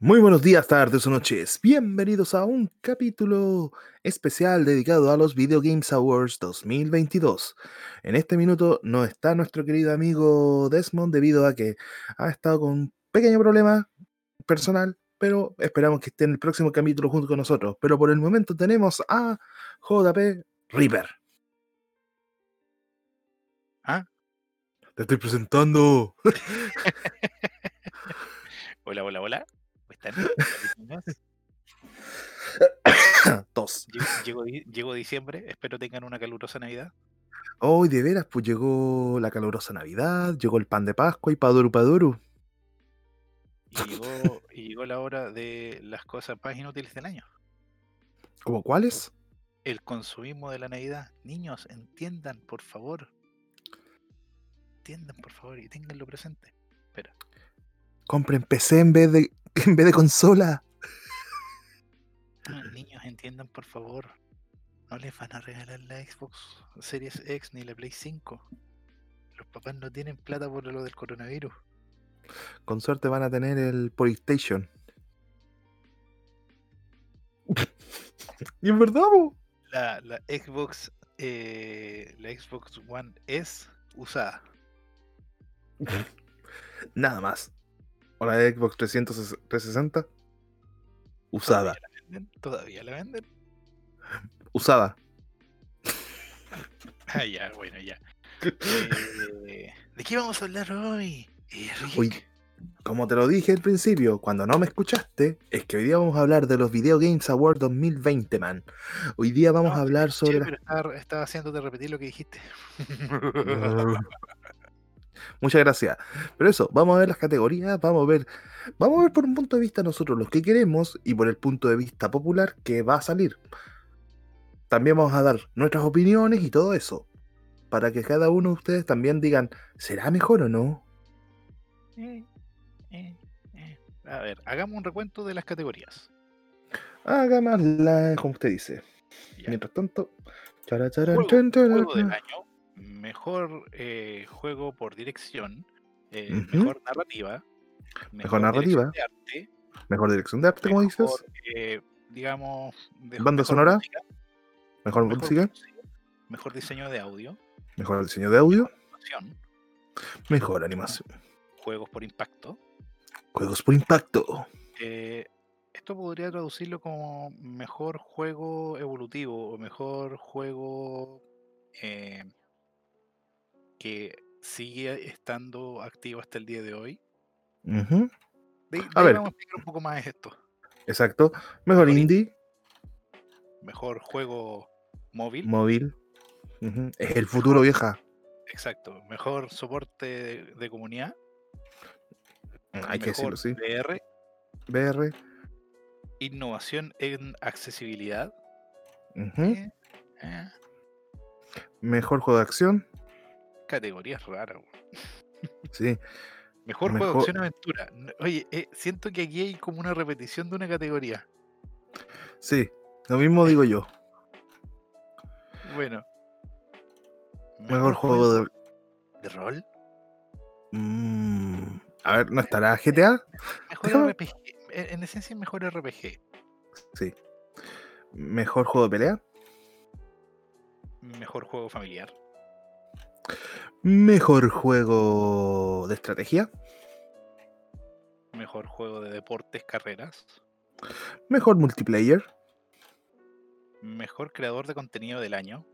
Muy buenos días, tardes o noches. Bienvenidos a un capítulo especial dedicado a los Video Games Awards 2022. En este minuto no está nuestro querido amigo Desmond debido a que ha estado con un pequeño problema personal, pero esperamos que esté en el próximo capítulo junto con nosotros. Pero por el momento tenemos a JP Reaper. ¿Ah? Te estoy presentando. Hola, hola, hola. Tos. Lle- Llegó, di- llegó diciembre, espero tengan una calurosa Navidad. Hoy de veras, pues llegó la calurosa Navidad, llegó el pan de Pascua y Paduru Paduru. Y llegó, y llegó la hora de las cosas más inútiles del año. ¿Cómo cuáles? El consumismo de la Navidad. Niños, entiendan, por favor. Entiendan, por favor, y ténganlo presente. Espera. Compren PC en vez de, en vez de consola. Ah, Niños, entiendan, por favor. No les van a regalar la Xbox Series X ni la Play 5. Los papás no tienen plata por lo del coronavirus. Con suerte van a tener el PlayStation. y es verdad, la Xbox eh, la Xbox One S usada. Nada más. O la de Xbox 360. Usada. ¿Todavía la venden? ¿Todavía la venden? Usada. Ah, ya, bueno, ya. Eh, ¿De qué vamos a hablar hoy? Eh? Hoy, como te lo dije al principio, cuando no me escuchaste, es que hoy día vamos a hablar de los Video Games Awards 2020, man. Hoy día vamos No, a hablar sobre pero estaba, estaba haciéndote repetir lo que dijiste. Muchas gracias. Pero eso, vamos a ver las categorías, vamos a ver, vamos a ver por un punto de vista nosotros los que queremos y por el punto de vista popular que va a salir. También vamos a dar nuestras opiniones y todo eso. Para que cada uno de ustedes también digan, ¿será mejor o no? Eh, eh, eh. A ver, hagamos un recuento de las categorías. Haga más la, como usted dice. Ya. Mientras tanto, chara, chara, Juego- chan, chara, Juego del chan. año, mejor eh, juego por dirección, eh, Ujú. mejor narrativa, Mejor dirección narrativa. de arte, mejor dirección de arte, como dices. mejor, eh, digamos, de- Banda mejor sonora, música, Mejor mejor música, música, mejor diseño de audio, mejor diseño de audio, animación, mejor animación. juegos por impacto. Juegos por impacto. Eh, esto podría traducirlo como mejor juego evolutivo o mejor juego eh, que sigue estando activo hasta el día de hoy. De, de A ver. vamos a explicar un poco más esto. Exacto. Mejor Mejor indie, Mejor juego móvil. móvil. Es el futuro, vieja. Exacto. Mejor soporte de, de comunidad. Hay que decirlo, sí. VR. VR. Innovación en accesibilidad. eh, eh, Mejor juego de acción. Categorías raras. Sí. Mejor, juego de Mejor- acción aventura. Oye, eh, siento que aquí hay como una repetición de una categoría. Sí. Lo mismo digo yo. Bueno. Mejor juego de. de rol. Mm, a ver, ¿no estará GTA? Mejor RPG. En, en esencia, mejor RPG. Sí. Mejor juego de pelea. Mejor juego familiar. Mejor juego de estrategia. Mejor juego de deportes, carreras. Mejor multiplayer. Mejor creador de contenido del año.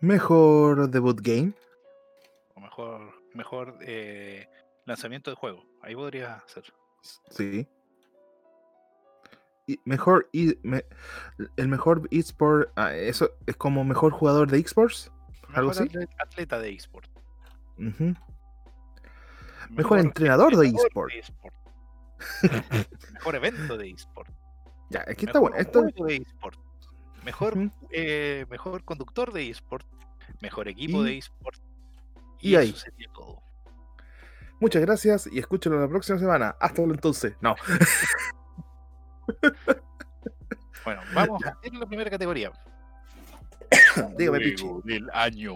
Mejor debut game. O mejor, mejor eh, lanzamiento de juego. Ahí podría ser. Sí. Y mejor me- el mejor eSport, ah, eso es como mejor jugador de eSports. ¿Algo Mejor así? atle- atleta de eSport. Mejor entrenador de eSport. mejor evento de eSport. Ya, es que está mejor bueno. Esto, de eSport. Mejor, eh, mejor conductor de eSport. Mejor equipo Y- de eSport. y ahí. eso sería todo. muchas gracias y escúchenlo la próxima semana. Hasta entonces. No. Bueno, vamos a hacer la primera categoría. Dígame, Pichi. del año.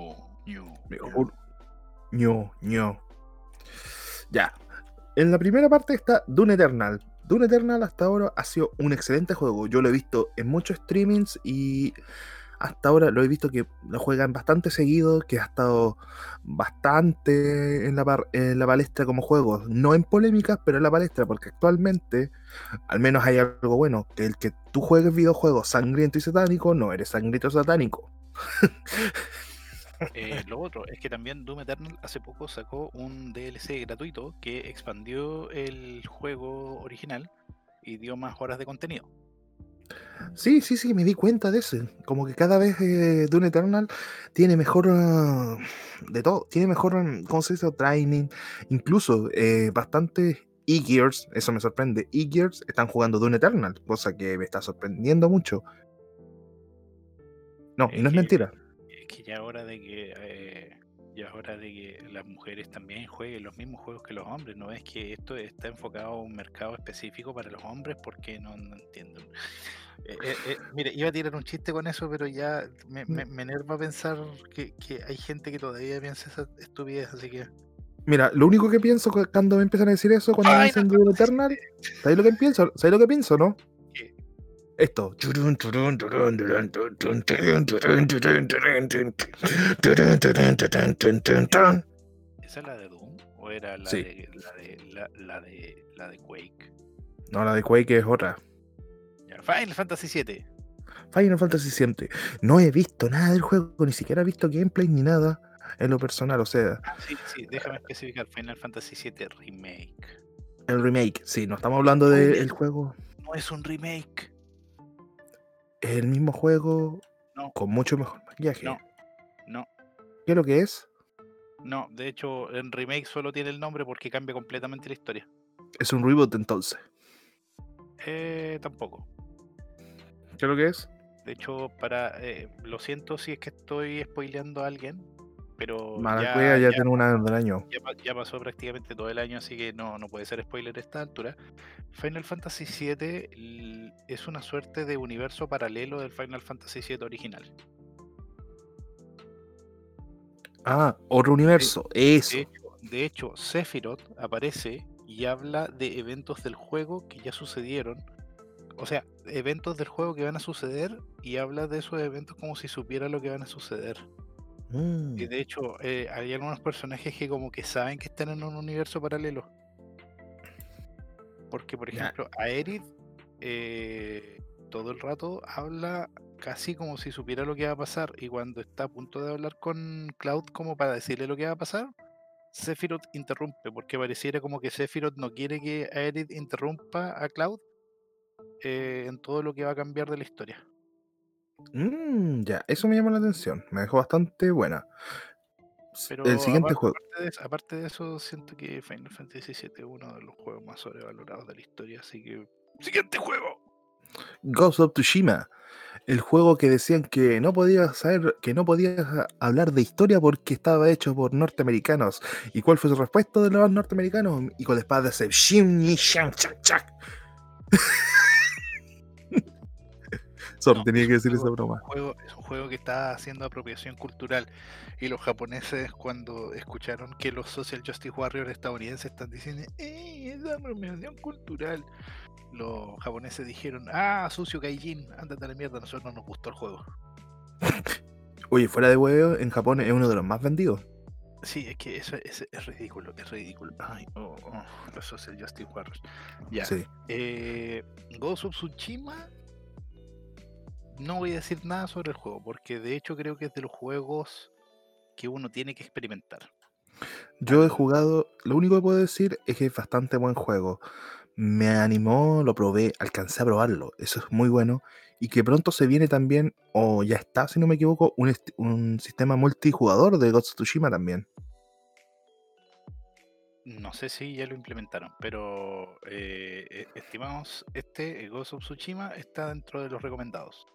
Ño, ño. Ya. En la primera parte está Dune Eternal. Dune Eternal hasta ahora ha sido un excelente juego. Yo lo he visto en muchos streamings y hasta ahora lo he visto que lo juegan bastante seguido, que ha estado bastante en la, en la palestra como juego. No en polémicas, pero en la palestra, porque actualmente, al menos hay algo bueno, que el que tú juegues videojuegos sangriento y satánico, no eres sangriento satánico. Eh, lo otro es que también Doom Eternal hace poco sacó un DLC gratuito que expandió el juego original y dio más horas de contenido. Sí, sí, sí, me di cuenta de eso. Como que cada vez eh, Doom Eternal tiene mejor ah, de todo, tiene mejor, mm, ¿cómo? Training, incluso eh, bastante e-gears, eso me sorprende. E-gears están jugando Doom Eternal, cosa que me está sorprendiendo mucho. No, y no es mentira que ya es hora de que eh, ya es hora de que las mujeres también jueguen los mismos juegos que los hombres. No es que esto está enfocado a un mercado específico para los hombres, porque no, entiendo. Eh, eh, mire, iba a tirar un chiste con eso, pero ya me, mm. me, enerva pensar que, hay gente que todavía piensa esa estupidez, así que. Mira, lo único que pienso cuando me empiezan a decir eso, cuando me dicen no, Eternal, ¿sabes lo que pienso? ¿Sabes lo que pienso, no? Esto. Esa es la de Doom o era la, de, la, de, la, de, la de Quake? No, la de Quake es otra. Final Fantasy VII. Final Fantasy VII. No he visto nada del juego, ni siquiera he visto gameplay ni nada en lo personal, o sea. Ah, sí, sí, déjame especificar. Final Fantasy VII Remake. El remake, sí, no estamos hablando del juego. No es un remake es el mismo juego con mucho mejor maquillaje. No, no. ¿Qué es lo que es? No, de hecho, en remake solo tiene el nombre porque cambia completamente la historia. ¿Es un reboot entonces? Eh, tampoco. ¿Qué es lo que es? De hecho, para eh, lo siento si es que estoy spoileando a alguien, pero ya, ya, tiene una del año. Ya, pasó prácticamente todo el año, así que no, no puede ser spoiler a esta altura. Final Fantasy VII es una suerte de universo paralelo del Final Fantasy VII original. Ah, otro universo, eso. De hecho, Sephiroth aparece y habla de eventos del juego que ya sucedieron. O sea, eventos del juego que van a suceder y habla de esos eventos como si supiera lo que van a suceder. Y mm. de hecho, eh, hay algunos personajes que como que saben que están en un universo paralelo. Porque, por ejemplo, Aerith eh, todo el rato habla casi como si supiera lo que va a pasar. Y cuando está a punto de hablar con Cloud como para decirle lo que va a pasar, Sephiroth interrumpe, porque pareciera como que Sephiroth no quiere que Aerith interrumpa a Cloud eh, en todo lo que va a cambiar de la historia. Mmm, ya, eso me llama la atención. Me dejó bastante buena. Pero el siguiente juego. Aparte de, eso, siento que Final Fantasy VII es uno de los juegos más sobrevalorados de la historia. Así que. ¡Siguiente juego! Ghost of Tsushima. El juego que decían que no podías saber, que no podías hablar de historia porque estaba hecho por norteamericanos. ¿Y cuál fue su respuesta de los norteamericanos? Y con la espada de Chak. Solo tenía que decir esa broma. es un juego que está haciendo apropiación cultural. Y los japoneses, cuando escucharon que los Social Justice Warriors estadounidenses están diciendo, ¡eh! Es apropiación cultural. Los japoneses dijeron, ¡ah! Sucio Gaijin, ándate a la mierda, a nosotros no nos gustó el juego. Oye, fuera de huevo, en Japón es uno de los más vendidos. Sí, es que eso es, ridículo, es ridículo. Ay, oh, oh, los Social Justice Warriors. Ya. Sí. Eh, Ghost of Tsushima no voy a decir nada sobre el juego, porque de hecho creo que es de los juegos que uno tiene que experimentar. Yo he jugado, lo único que puedo decir es que es bastante buen juego. Me animó, lo probé, alcancé a probarlo, eso es muy bueno. Y que pronto se viene también, o ya está, si no me equivoco, un, sistema multijugador de Ghost of Tsushima también. No sé si ya lo implementaron, pero eh, e, estimados, este Ghost of Tsushima está dentro de los recomendados.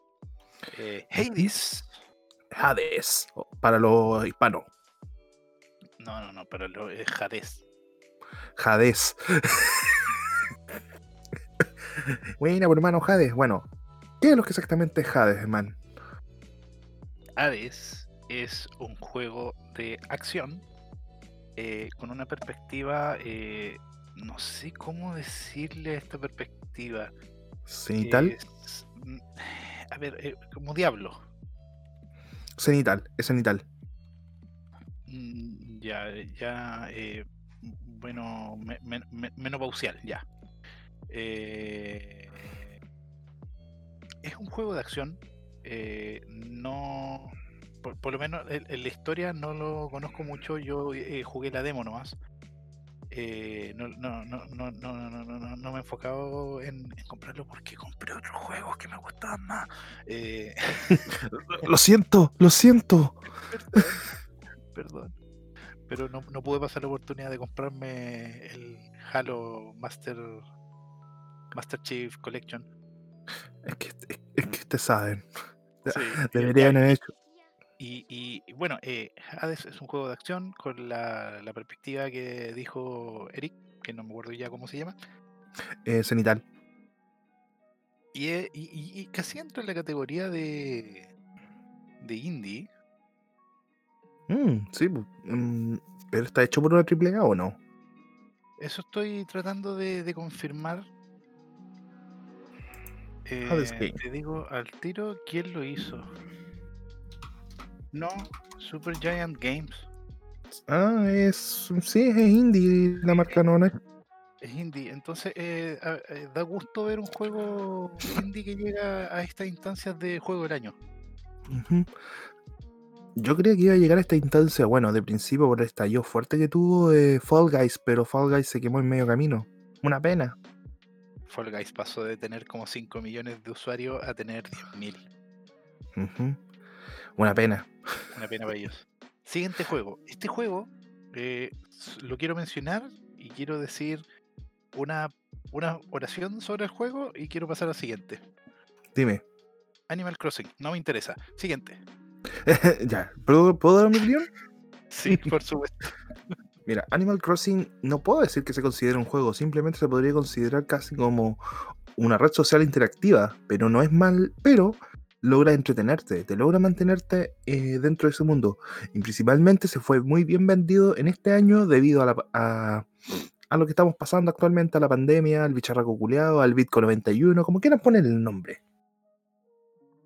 Eh, Hades. Hades, para los hispanos. No, no, no, pero lo, es Hades. Hades. bueno, hermano, Hades. Bueno, ¿qué es lo que exactamente es Hades, man? Hades es un juego de acción eh, con una perspectiva eh, no sé cómo decirle esta perspectiva. Cenital. Es, mm, a ver, eh, como diablo. Cenital, es cenital. Mm, Ya, ya, eh, bueno, me- me- me- menopausial, ya. Eh, es un juego de acción. no, por, por lo menos en, en la historia no lo conozco mucho. Yo jugué la demo nomás. Eh, no, no, no, no, no, no, no, no, me he enfocado en, en comprarlo porque compré otros juegos que me gustaban más. Eh, Lo siento, lo siento. Perdón, perdón. Pero no, no pude pasar la oportunidad de comprarme el Halo Master Master Chief Collection. Es que, es, que ustedes saben. Sí, Deberían haber hecho. Y, y- bueno, eh, Hades es un juego de acción con la, la perspectiva que dijo Eric, que no me acuerdo ya cómo se llama. Eh, cenital. Y, eh, y- y- casi entra en la categoría de, de indie. Mm, sí, mm, pero está hecho por una triple A o no? Eso estoy tratando de, de confirmar. Eh, te digo al tiro quién lo hizo. No, Super Giant Games. Ah, es. Sí, es indie la marca, no, no es. Es indie. Entonces eh, eh, da gusto ver un juego indie que llega a estas instancias de juego del año. Yo creía que iba a llegar a esta instancia, bueno, de principio por el estallido fuerte que tuvo eh, Fall Guys, pero Fall Guys se quemó en medio camino. Una pena. Fall Guys pasó de tener como 5 millones de usuarios a tener 10.000. Ujú. Una pena. Una pena para ellos. Siguiente juego. Este juego eh, lo quiero mencionar y quiero decir una, una oración sobre el juego y quiero pasar al siguiente. Dime. Animal Crossing, no me interesa. Siguiente. ya, ¿puedo, ¿puedo dar mi opinión? Sí, por supuesto. Mira, Animal Crossing no puedo decir que se considere un juego, simplemente se podría considerar casi como una red social interactiva, pero no es mal, pero logra entretenerte, te logra mantenerte eh, dentro de ese mundo. Y principalmente se fue muy bien vendido en este año debido a, la a lo que estamos pasando actualmente, a la pandemia, al bicharraco culeado, al Bitcoin 91, como quieran poner el nombre.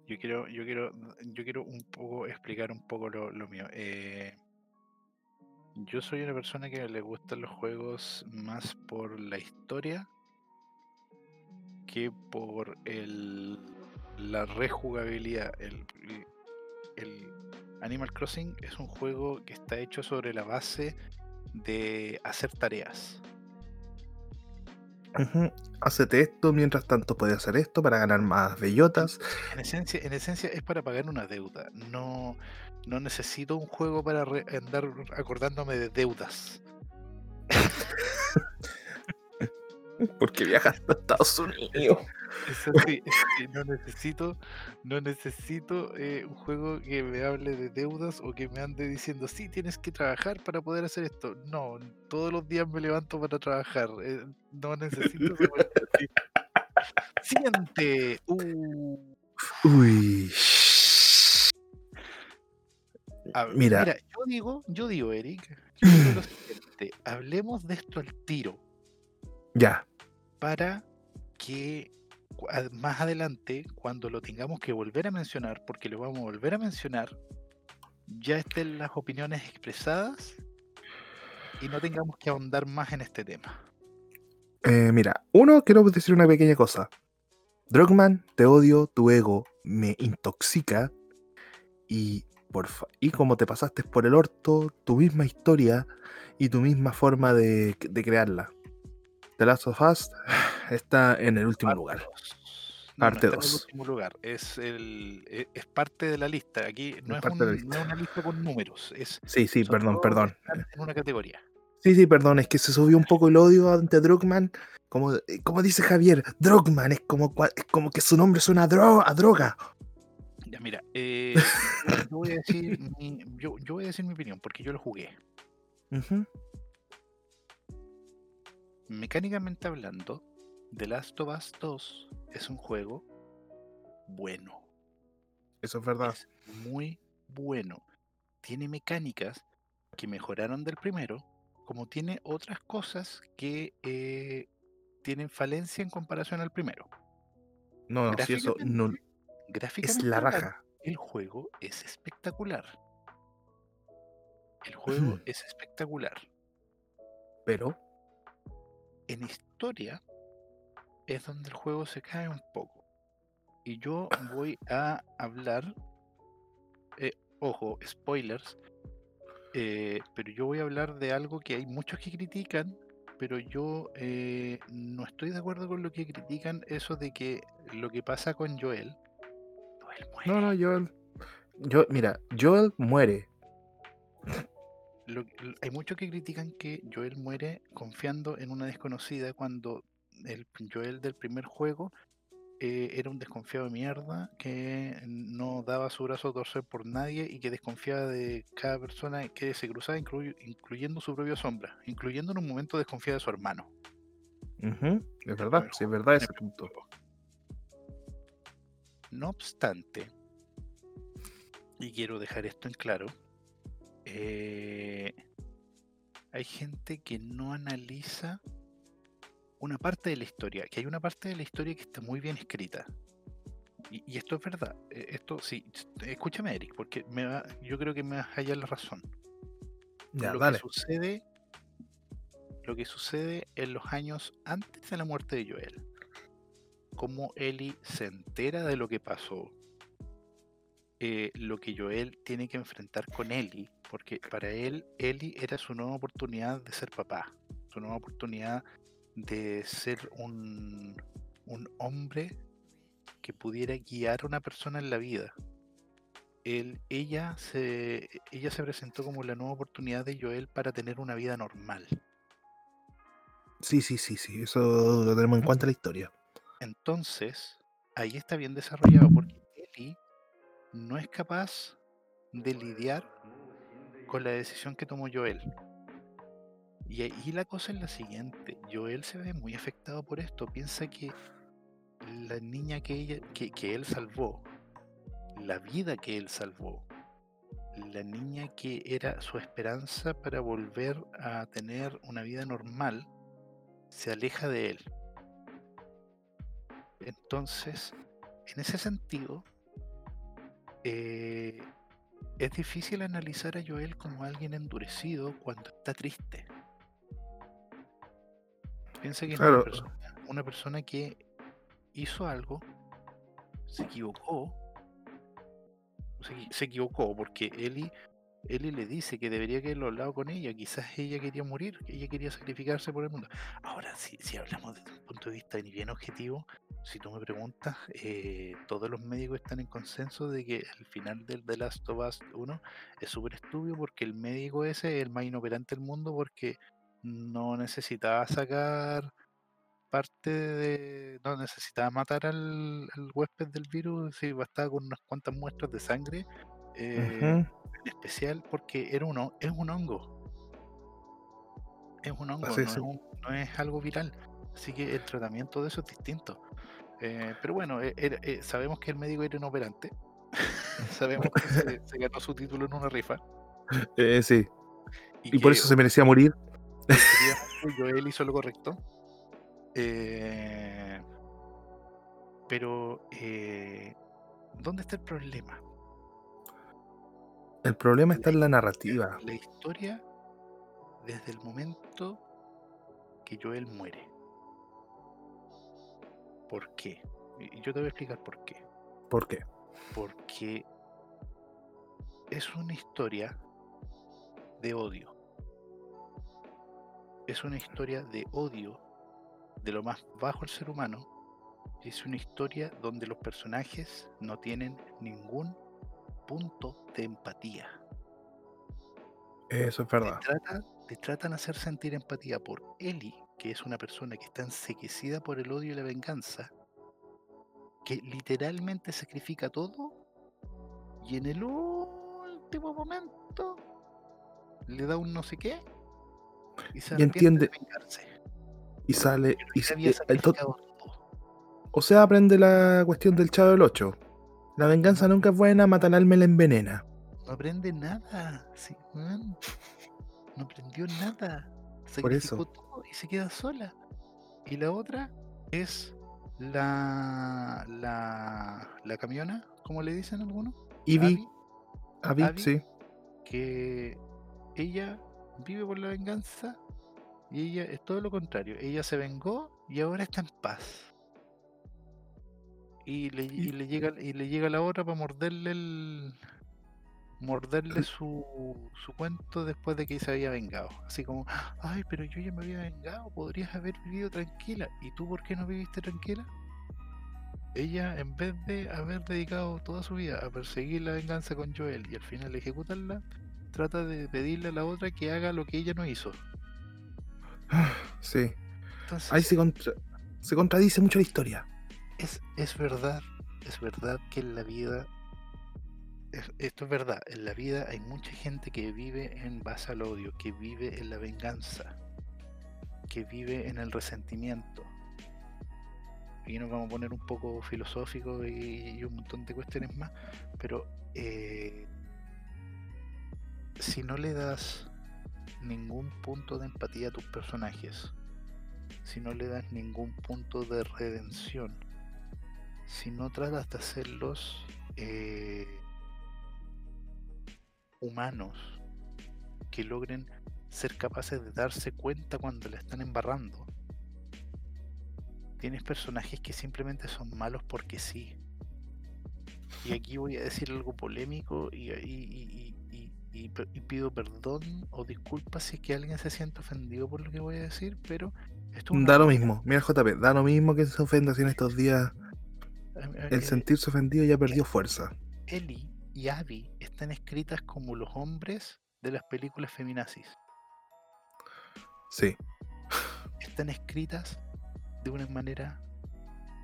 Yo quiero, yo quiero, yo quiero un poco explicar un poco lo, lo mío. Eh, yo soy una persona que le gustan los juegos más por la historia que por el, la rejugabilidad. El, el- Animal Crossing es un juego que está hecho sobre la base de hacer tareas. Ujú, Hacete esto, mientras tanto puede hacer esto para ganar más bellotas. En esencia, en esencia es para pagar una deuda. No, no necesito un juego para re- andar acordándome de deudas. Porque viajas a Estados Unidos. Es así, es que no necesito, no necesito eh, un juego que me hable de deudas o que me ande diciendo, sí, tienes que trabajar para poder hacer esto. No, todos los días me levanto para trabajar. eh, no necesito. Siguiente. Uh, Uy. a Mira. mira, yo digo, yo digo, Eric, yo digo lo siguiente, hablemos de esto al tiro. Ya. Para que más adelante, cuando lo tengamos que volver a mencionar, porque lo vamos a volver a mencionar, ya estén las opiniones expresadas y no tengamos que ahondar más en este tema. Eh, mira, uno, quiero decir una pequeña cosa. Drogman, te odio, tu ego me intoxica y, porfa, y como te pasaste por el orto, tu misma historia y tu misma forma de crearla. The Last of Us está en el último lugar. dos. No, no Parte está en el dos. último lugar. Es, el, e- es parte de la lista. Aquí no es, un- no una lista con números. Es, Sí, sí, perdón, perdón. en una categoría. Sí, sí, perdón, es que se subió un poco el odio ante Drogman. Como, eh, como dice Javier, Drogman es como, es como que su nombre suena a, dro- a droga. Ya, mira, eh, yo, voy a decir mi, yo, yo voy a decir mi opinión porque yo lo jugué. Ujú. Mecánicamente hablando, The Last of Us 2 es un juego bueno. Eso es verdad. Es muy bueno. Tiene mecánicas que mejoraron del primero, como tiene otras cosas que eh, tienen falencia en comparación al primero. No, no, si eso no es Gráficamente la hablando, raja. el juego es espectacular. El juego es espectacular. Pero, En historia es donde el juego se cae un poco. Y yo voy a hablar, eh, ojo, spoilers, eh, pero yo voy a hablar de algo que hay muchos que critican, pero yo eh, no estoy de acuerdo con lo que critican, eso de que lo que pasa con Joel, Joel muere. no, no, Joel. Yo, mira, Joel muere. Lo- hay muchos que critican que Joel muere confiando en una desconocida cuando el Joel del primer juego eh, era un desconfiado de mierda que no daba su brazo a torcer por nadie y que desconfiaba de cada persona que se cruzaba, incluy- incluyendo su propia sombra, incluyendo en un momento desconfiaba de su hermano. Es verdad, sí, es verdad ese punto. No obstante, y quiero dejar esto en claro, eh, hay gente que no analiza una parte de la historia, que hay una parte de la historia que está muy bien escrita. Y, y esto es verdad. eh, Esto sí, escúchame, Eric, porque me va- yo creo que me vas a hallar la razón. Ya, lo que sucede, lo que sucede en los años antes de la muerte de Joel, cómo Ellie se entera de lo que pasó, eh, lo que Joel tiene que enfrentar con Ellie, porque para él Ellie era su nueva oportunidad de ser papá, su nueva oportunidad de ser un, un hombre que pudiera guiar a una persona en la vida. Él, ella, se, ella se presentó como la nueva oportunidad de Joel para tener una vida normal. Sí, sí, sí, sí. Eso lo tenemos en cuenta en la historia. Entonces, ahí está bien desarrollado porque Ellie no es capaz de lidiar con la decisión que tomó Joel. Y ahí la cosa es la siguiente, Joel se ve muy afectado por esto, piensa que la niña que, ella, que, que él salvó, la vida que él salvó, la niña que era su esperanza para volver a tener una vida normal, se aleja de él. Entonces, en ese sentido, eh, es difícil analizar a Joel como alguien endurecido cuando está triste. Piensa que es una, persona, una persona que hizo algo, se equivocó, se, equi- se equivocó porque Eli, Eli le dice que debería haberlo hablado con ella, quizás ella quería morir, que ella quería sacrificarse por el mundo. Ahora, si, si hablamos desde un punto de vista ni bien objetivo, si tú me preguntas, eh, todos los médicos están en consenso de que el final del The Last of Us 1 es súper estúpido porque el médico ese es el más inoperante del mundo porque no necesitaba sacar parte de... no necesitaba matar al, al huésped del virus, si bastaba con unas cuantas muestras de sangre, eh, en especial porque era uno, es un hongo. Es un hongo, Así no es. es, un- no es algo viral. Así que el tratamiento de eso es distinto. Eh, pero bueno, eh, eh, sabemos que el médico era inoperante. sabemos que se, se ganó su título en una rifa. Sí. Y, Y por eso se merecía morir. Joel hizo lo correcto. Pero, ¿dónde está el problema? El problema está en la narrativa. La historia desde el momento que Joel muere. ¿Por qué? Y yo te voy a explicar por qué. ¿Por qué? Porque es una historia de odio. Es una historia de odio de lo más bajo del ser humano. Es una historia donde los personajes no tienen ningún punto de empatía. Eso es te, verdad. trata- te tratan de hacer sentir empatía por Ellie, que es una persona que está enseguecida por el odio y la venganza, que literalmente sacrifica todo y en el último momento le da un no sé qué y se Y entiende- de vengarse. Y sale. Y, el todo. o sea, aprende la cuestión del chavo del 8. La venganza nunca es buena, mata al alma la envenena. No aprende nada, sí, no aprendió nada. sacrificó todo y se queda sola. Y la otra es la la, la camiona, ¿cómo le dicen algunos? Ivy. Abby, sí. Que ella vive por la venganza y ella es todo lo contrario. Ella se vengó y ahora está en paz. Y le, y le llega y le llega la otra para morderle el, morderle su, su cuento después de que se había vengado. Así como, ay, pero yo ya me había vengado, podrías haber vivido tranquila. ¿Y tú por qué no viviste tranquila? Ella, en vez de haber dedicado toda su vida a perseguir la venganza con Joel y al final ejecutarla, trata de pedirle a la otra que haga lo que ella no hizo. Sí. Ahí se, se contradice mucho la historia. Es, es verdad, es verdad que en la vida esto es verdad, en la vida hay mucha gente que vive en base al odio, que vive en la venganza, que vive en el resentimiento. Y nos vamos a poner un poco filosófico y, un montón de cuestiones más, pero eh, si no le das ningún punto de empatía a tus personajes, si no le das ningún punto de redención, si no tratas de hacerlos eh, humanos que logren ser capaces de darse cuenta cuando le están embarrando. Tienes personajes que simplemente son malos porque sí. Y aquí voy a decir algo polémico y, pido perdón o disculpas si es que alguien se siente ofendido por lo que voy a decir, pero esto Da lo mismo, mira JP, da lo mismo que se ofenda si en estos días el sentirse ofendido ya perdió fuerza. Eli y Abby están escritas como los hombres de las películas feminazis. Sí. Están escritas de una manera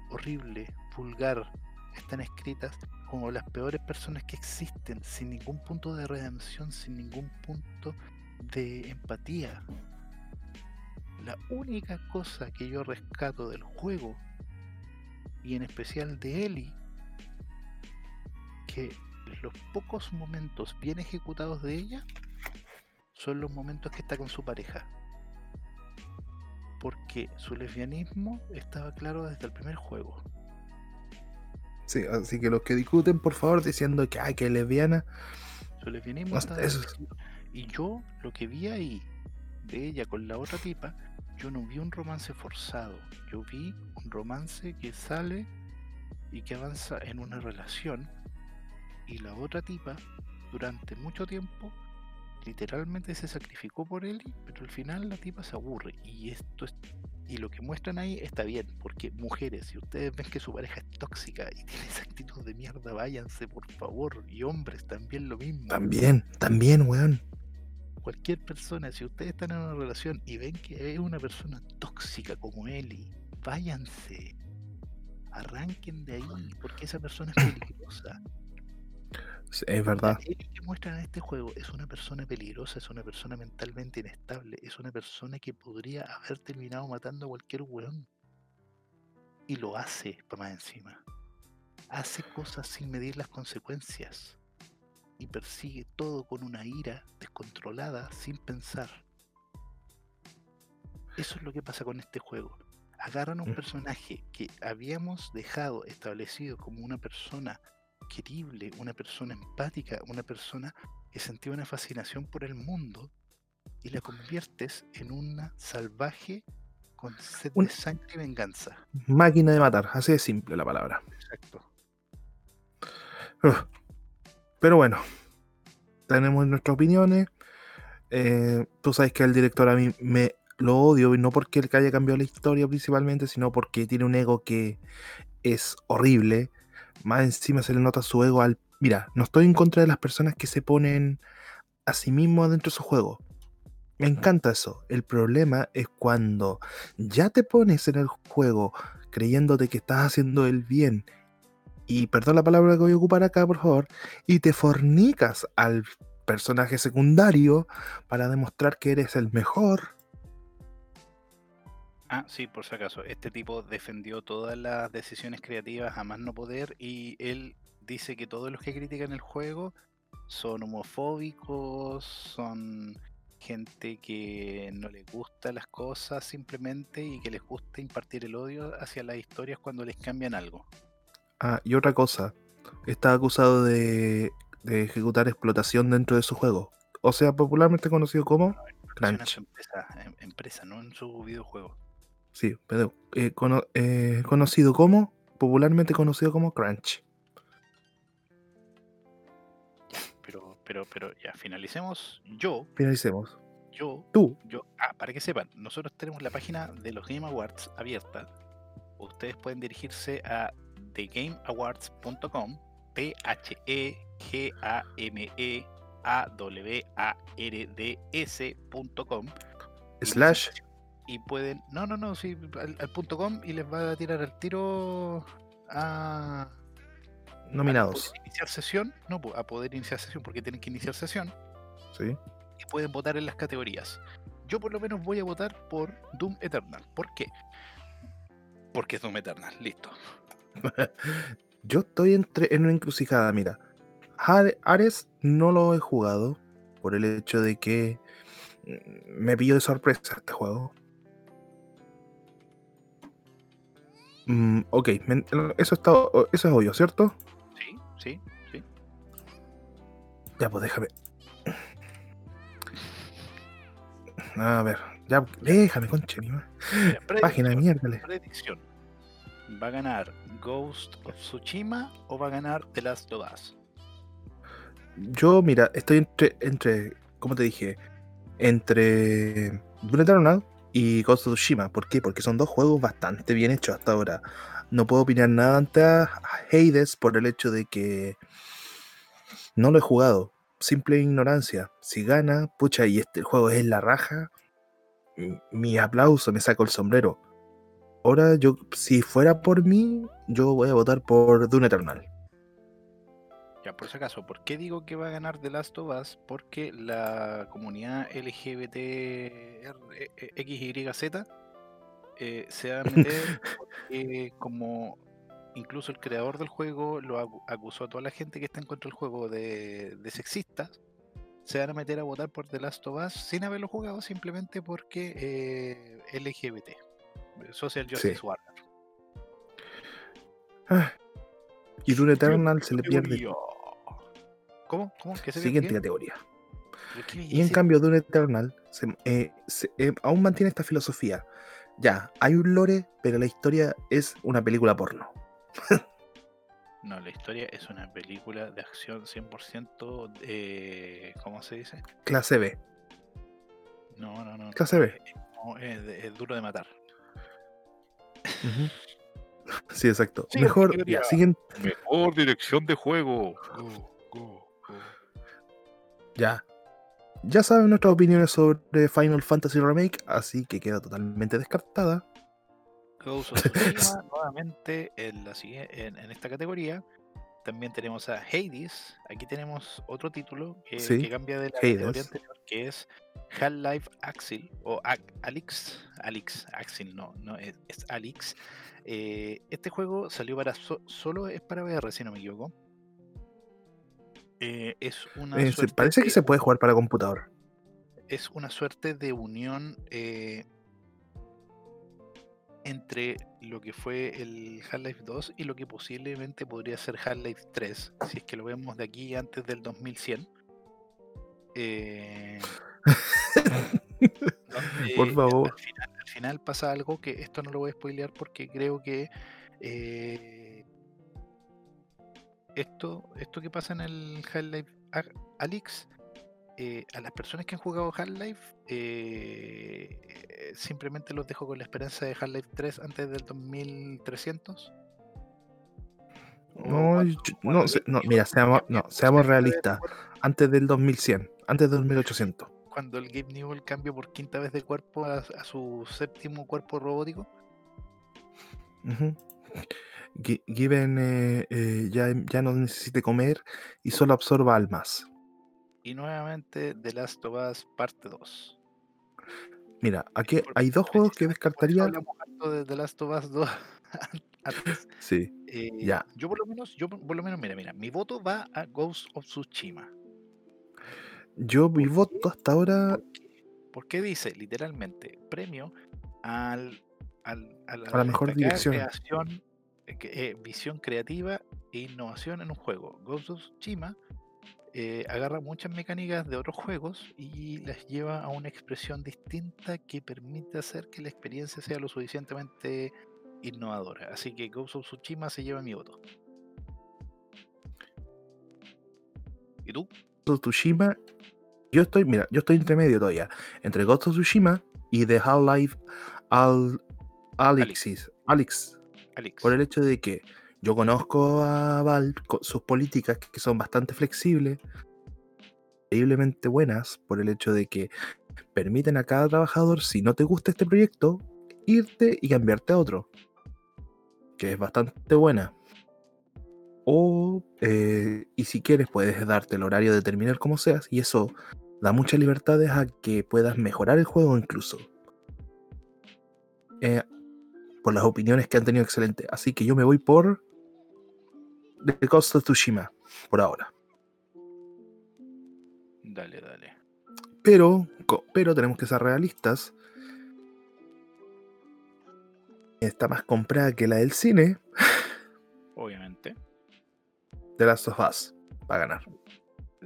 horrible, vulgar. Están escritas como las peores personas que existen, sin ningún punto de redención, sin ningún punto de empatía. La única cosa que yo rescato del juego, y en especial de Ellie, que los pocos momentos bien ejecutados de ella son los momentos que está con su pareja. Porque su lesbianismo estaba claro desde el primer juego. Sí, así que los que discuten, por favor, diciendo que, ay, que lesbiana. Su lesbianismo estaba Y yo, lo que vi ahí de ella con la otra tipa, yo no vi un romance forzado. Yo vi un romance que sale y que avanza en una relación y la otra tipa, durante mucho tiempo, literalmente se sacrificó por él, pero al final la tipa se aburre. Y esto es, y lo que muestran ahí está bien, porque mujeres, si ustedes ven que su pareja es tóxica y tiene esa actitud de mierda, váyanse por favor. Y hombres también lo mismo. También, también, weón. Cualquier persona, si ustedes están en una relación y ven que es una persona tóxica como Eli, váyanse. Arranquen de ahí, porque esa persona es peligrosa. Es verdad. El que muestran en este juego es una persona peligrosa, es una persona mentalmente inestable, es una persona que podría haber terminado matando a cualquier weón. Y lo hace, para más encima. Hace cosas sin medir las consecuencias. Y persigue todo con una ira descontrolada, sin pensar. Eso es lo que pasa con este juego. Agarran un mm. personaje que habíamos dejado establecido como una persona querible, una persona empática, una persona que sentía una fascinación por el mundo y la conviertes en una salvaje con sed de sangre y venganza. Máquina de matar, así de simple la palabra. Exacto. Pero bueno, tenemos nuestras opiniones. Eh, tú sabes que el director a mí me lo odio, y no porque él haya cambiado la historia principalmente, sino porque tiene un ego que es horrible más encima se le nota su ego al... Mira, no estoy en contra de las personas que se ponen a sí mismos dentro de su juego. Me encanta eso. El problema es cuando ya te pones en el juego creyéndote que estás haciendo el bien y perdón la palabra que voy a ocupar acá, por favor, y te fornicas al personaje secundario para demostrar que eres el mejor Ah, sí, por si acaso. Este tipo defendió todas las decisiones creativas a más no poder y él dice que todos los que critican el juego son homofóbicos, son gente que no les gusta las cosas simplemente y que les gusta impartir el odio hacia las historias cuando les cambian algo. Ah, y otra cosa, está acusado de, de ejecutar explotación dentro de su juego. O sea, popularmente conocido como en Crunch. su empresa, em- empresa, no en su videojuego. Sí, pero eh, cono- eh, conocido como, popularmente conocido como Crunch. Pero, pero, pero ya, finalicemos. Yo, Finalicemos. yo, Tú, yo, ah, para que sepan, nosotros tenemos la página de los Game Awards abierta. Ustedes pueden dirigirse a thegameawards.com, t h e g a m e a w a r d s.com slash, y pueden, no, no, no, sí, al, al punto com y les va a tirar el tiro a a nominados. poder iniciar sesión, no, a poder iniciar sesión porque tienen que iniciar sesión Sí. y pueden votar en las categorías. Yo por lo menos voy a votar por Doom Eternal. ¿Por qué? Porque es Doom Eternal, listo. Yo estoy entre, en una encrucijada, mira. Are- Ares no lo he jugado por el hecho de que mm, me pilló de sorpresa este juego. Mm, ok, eso, está, eso es obvio, ¿cierto? Sí, sí, sí. Ya, pues déjame. A ver, ya, déjame, conche, mi ma- Mira, Página de mierda. predicción. ¿Va a ganar Ghost of Tsushima o va a ganar The Last of Us? Yo, mira, estoy entre, entre, como te dije, entre Eternal y Ghost of Tsushima. ¿Por qué? Porque son dos juegos bastante bien hechos hasta ahora. No puedo opinar nada ante Hades por el hecho de que no lo he jugado. Simple ignorancia. Si gana, pucha, y este juego es la raja, mi aplauso, me saco el sombrero. Ahora, yo, si fuera por mí, yo voy a votar por Doom Eternal. Ya, por si acaso, ¿por qué digo que va a ganar The Last of Us? Porque la comunidad LGBT R- E- XYZ eh, se va a meter porque como incluso el creador del juego lo acu- acusó a toda la gente que está en contra del juego de, de sexistas, se van a meter a votar por The Last of Us sin haberlo jugado simplemente porque eh, LGBT, Social Justice Warrior. Ah, Y Doom Eternal se le pierde. ¿Cómo? ¿Cómo? ¿Qué se siguiente categoría. ¿Pero qué Y en cambio, Doom Eternal se- eh, se- eh, aún mantiene esta filosofía. Ya, hay un lore, pero la historia es una película porno. No, la historia es una película de acción 100%, eh, ¿cómo se dice? Clase B. No, no, no. Clase B. no, es, de- es duro de matar. Sí, exacto. Mejor, siguiente, Mejor dirección de juego. ya. Ya saben nuestras opiniones sobre Final Fantasy Remake, así que queda totalmente descartada. Ghost of Tsushima, nuevamente en, la, en, en esta categoría. También tenemos a Hades. Aquí tenemos otro título que, Sí, que cambia de la categoría anterior, que es Half-Life Axel o A- Alix. Alix, Axel, no, no es, es Alix. Eh, este juego salió para so- solo es para VR, si no me equivoco. Eh, es una Eh, parece que se puede jugar para computador. es una suerte de unión eh, entre lo que fue el Half-Life 2 y lo que posiblemente podría ser Half-Life 3, si es que lo vemos de aquí antes del 2100. Eh, donde, Por favor. Al final, al final pasa algo que esto no lo voy a spoilear porque creo que eh, esto, esto que pasa en el Half-Life A- Alyx eh, a las personas que han jugado Half-Life, eh, eh, simplemente los dejo con la esperanza de Half-Life 3 antes del 2300. O No, cuando- yo- no, no, mira, seamos, no, seamos realistas. Antes del 2100, antes del 2800. Cuando el Gabe Newell cambia por quinta vez de cuerpo a, a su séptimo cuerpo robótico. Ujú. Gi- Given eh, eh, ya, ya no necesite comer y solo absorba almas. Y nuevamente The Last of Us parte 2. Mira, aquí hay dos juegos que descartaría. hablamos harto de The Last of Us 2 antes. Sí, Eh, Ya. Yo por lo menos, yo por lo menos, mira, mira, mi voto va a Ghost of Tsushima. yo mi ¿Por voto hasta ahora. ¿Por qué? Porque dice literalmente premio al, al- a la, A la mejor dirección. creación, eh, eh, visión creativa e innovación en un juego. Ghost of Tsushima eh, agarra muchas mecánicas de otros juegos y las lleva a una expresión distinta que permite hacer que la experiencia sea lo suficientemente innovadora. Así que Ghost of Tsushima se lleva mi voto. ¿Y tú? Ghost of Tsushima. Yo estoy, mira, yo estoy entre medio todavía. Entre Ghost of Tsushima y The Half-Life Al Alexis. Alex. Alex. Por el hecho de que yo conozco a co- sus políticas que son bastante flexibles, increíblemente buenas, por el hecho de que permiten a cada trabajador, si no te gusta este proyecto, irte y cambiarte a otro. Que es bastante buena. O, eh, y si quieres, puedes darte el horario de terminar como seas, y eso da muchas libertades a que puedas mejorar el juego incluso. Eh, por las opiniones que han tenido excelente. Así que yo me voy por The Ghost of Tsushima, por ahora. Dale, dale. Pero, pero tenemos que ser realistas. Está más comprada que la del cine Obviamente. de Last of Us para ganar.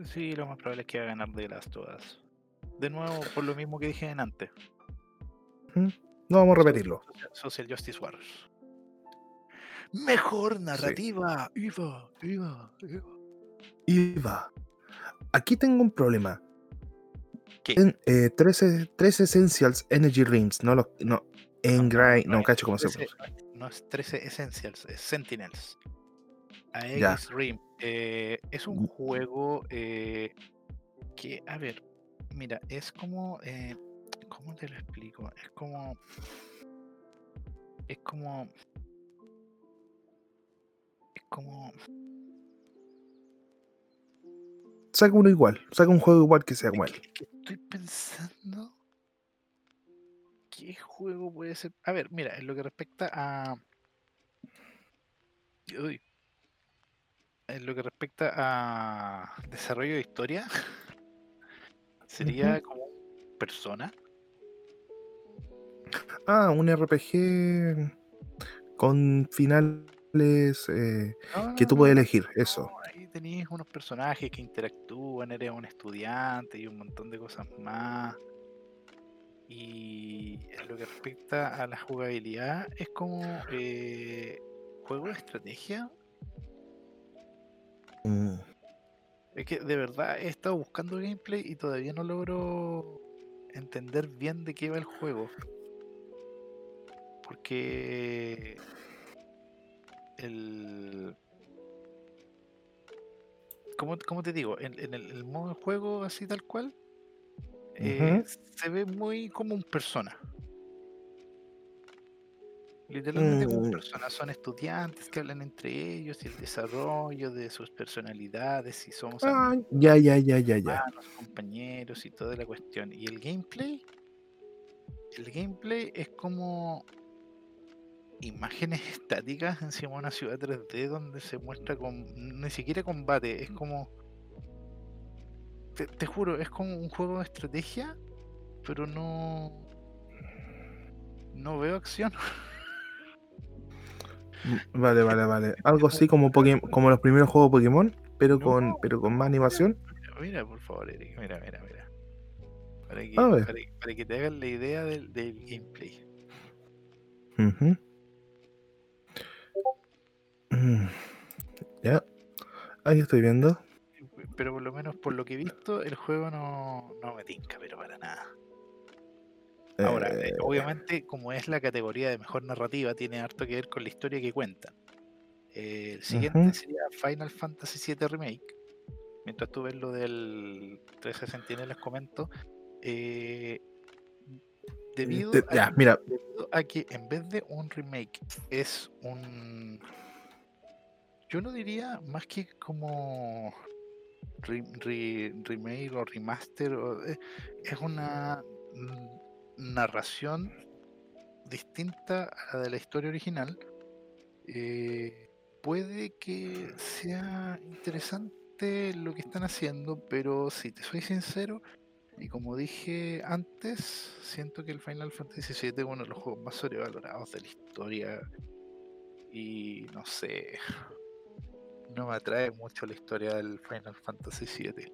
Sí, lo más probable es que va a ganar de las todas. De nuevo, por lo mismo que dije en antes. No vamos a repetirlo. Social Justice Warriors. Mejor narrativa. Iva, Iva, Iva. Iva. Aquí tengo un problema. ¿Qué? En, eh, 13, 13 Essentials Energy Rings, no los. No, Engrind, no, es cacho cómo se 13 pronuncia. No es 13 Essentials, es Sentinels. Ya. AX Rim. eh, es un juego eh, que, a ver, mira, es como. eh, ¿Cómo te lo explico? Es como. Es como. Como. Saca uno igual, saca un juego igual que sea es que estoy pensando. ¿Qué juego puede ser? A ver, mira, en lo que respecta a. Uy. En lo que respecta a desarrollo de historia, sería como persona. Ah, un RPG con finales eh, No, que tú puedes elegir, eso. Ahí tenéis unos personajes que interactúan, eres un estudiante y un montón de cosas más. Y en lo que respecta a la jugabilidad, es como eh, juego de estrategia. Mm. Es que de verdad he estado buscando gameplay y todavía no logro entender bien de qué va el juego. Porque el. ¿Cómo, cómo te digo? En, en el, el modo de juego así tal cual, eh, se ve muy como un persona. Literalmente como un Mm. persona. Son estudiantes que hablan entre ellos y el desarrollo de sus personalidades, si somos Ah, amigos ya, ya, ya, ya, ya. compañeros y toda la cuestión. Y el gameplay, el gameplay es como imágenes estáticas encima de una ciudad 3D donde se muestra con ni siquiera combate, es como te, te juro, es como un juego de estrategia, pero no no veo acción. Mm, Vale, vale, vale. Algo así como Pokémon, como los primeros juegos Pokémon, pero con, pero con más animación. Mira, mira, por favor, Eric, mira, mira, mira. Para que, para, que- para que te hagan la idea del, del gameplay. Ujú. Mm. Ya. Ahí estoy viendo. Pero por lo menos por lo que he visto, el juego no, no me tinca, pero para nada. Ahora, eh, obviamente, como es la categoría de mejor narrativa, tiene harto que ver con la historia que cuentan. Eh, el siguiente sería Final Fantasy VII Remake. Mientras tú ves lo del 13 Sentinel, les comento. eh, debido, a, ya, mira. debido a que en vez de un remake es un. Yo no diría más que como re- re- remake o remaster. eh, es una narración distinta a la de la historia original. eh, puede que sea interesante lo que están haciendo, pero si te soy sincero, Y como dije antes, siento que el Final Fantasy VII es uno de los juegos más sobrevalorados de la historia. Y no sé, no me atrae mucho la historia del Final Fantasy VII.